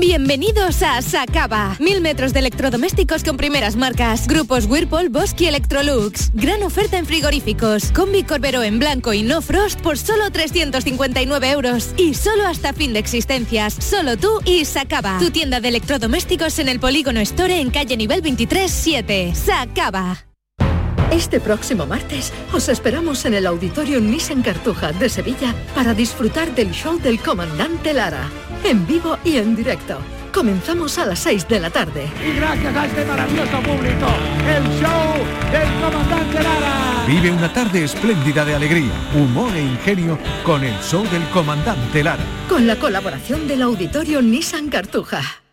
Speaker 18: Bienvenidos a Sacaba. Mil metros de electrodomésticos con primeras marcas. Grupos Whirlpool, Bosch y Electrolux. Gran oferta en frigoríficos. Combi Corbero en blanco y no frost por solo 359 euros. Y solo hasta fin de existencias. Solo tú y Sacaba. Tu tienda de electrodomésticos en el Polígono Store en calle nivel 23 7. Sacaba.
Speaker 5: Este próximo martes os esperamos en el Auditorio Nissan Cartuja de Sevilla para disfrutar del show del comandante Lara, en vivo y en directo. Comenzamos a las 6 de la tarde.
Speaker 19: Y gracias a este maravilloso público, el show del comandante Lara.
Speaker 6: Vive una tarde espléndida de alegría, humor e ingenio con el show del comandante Lara.
Speaker 5: Con la colaboración del Auditorio Nissan Cartuja.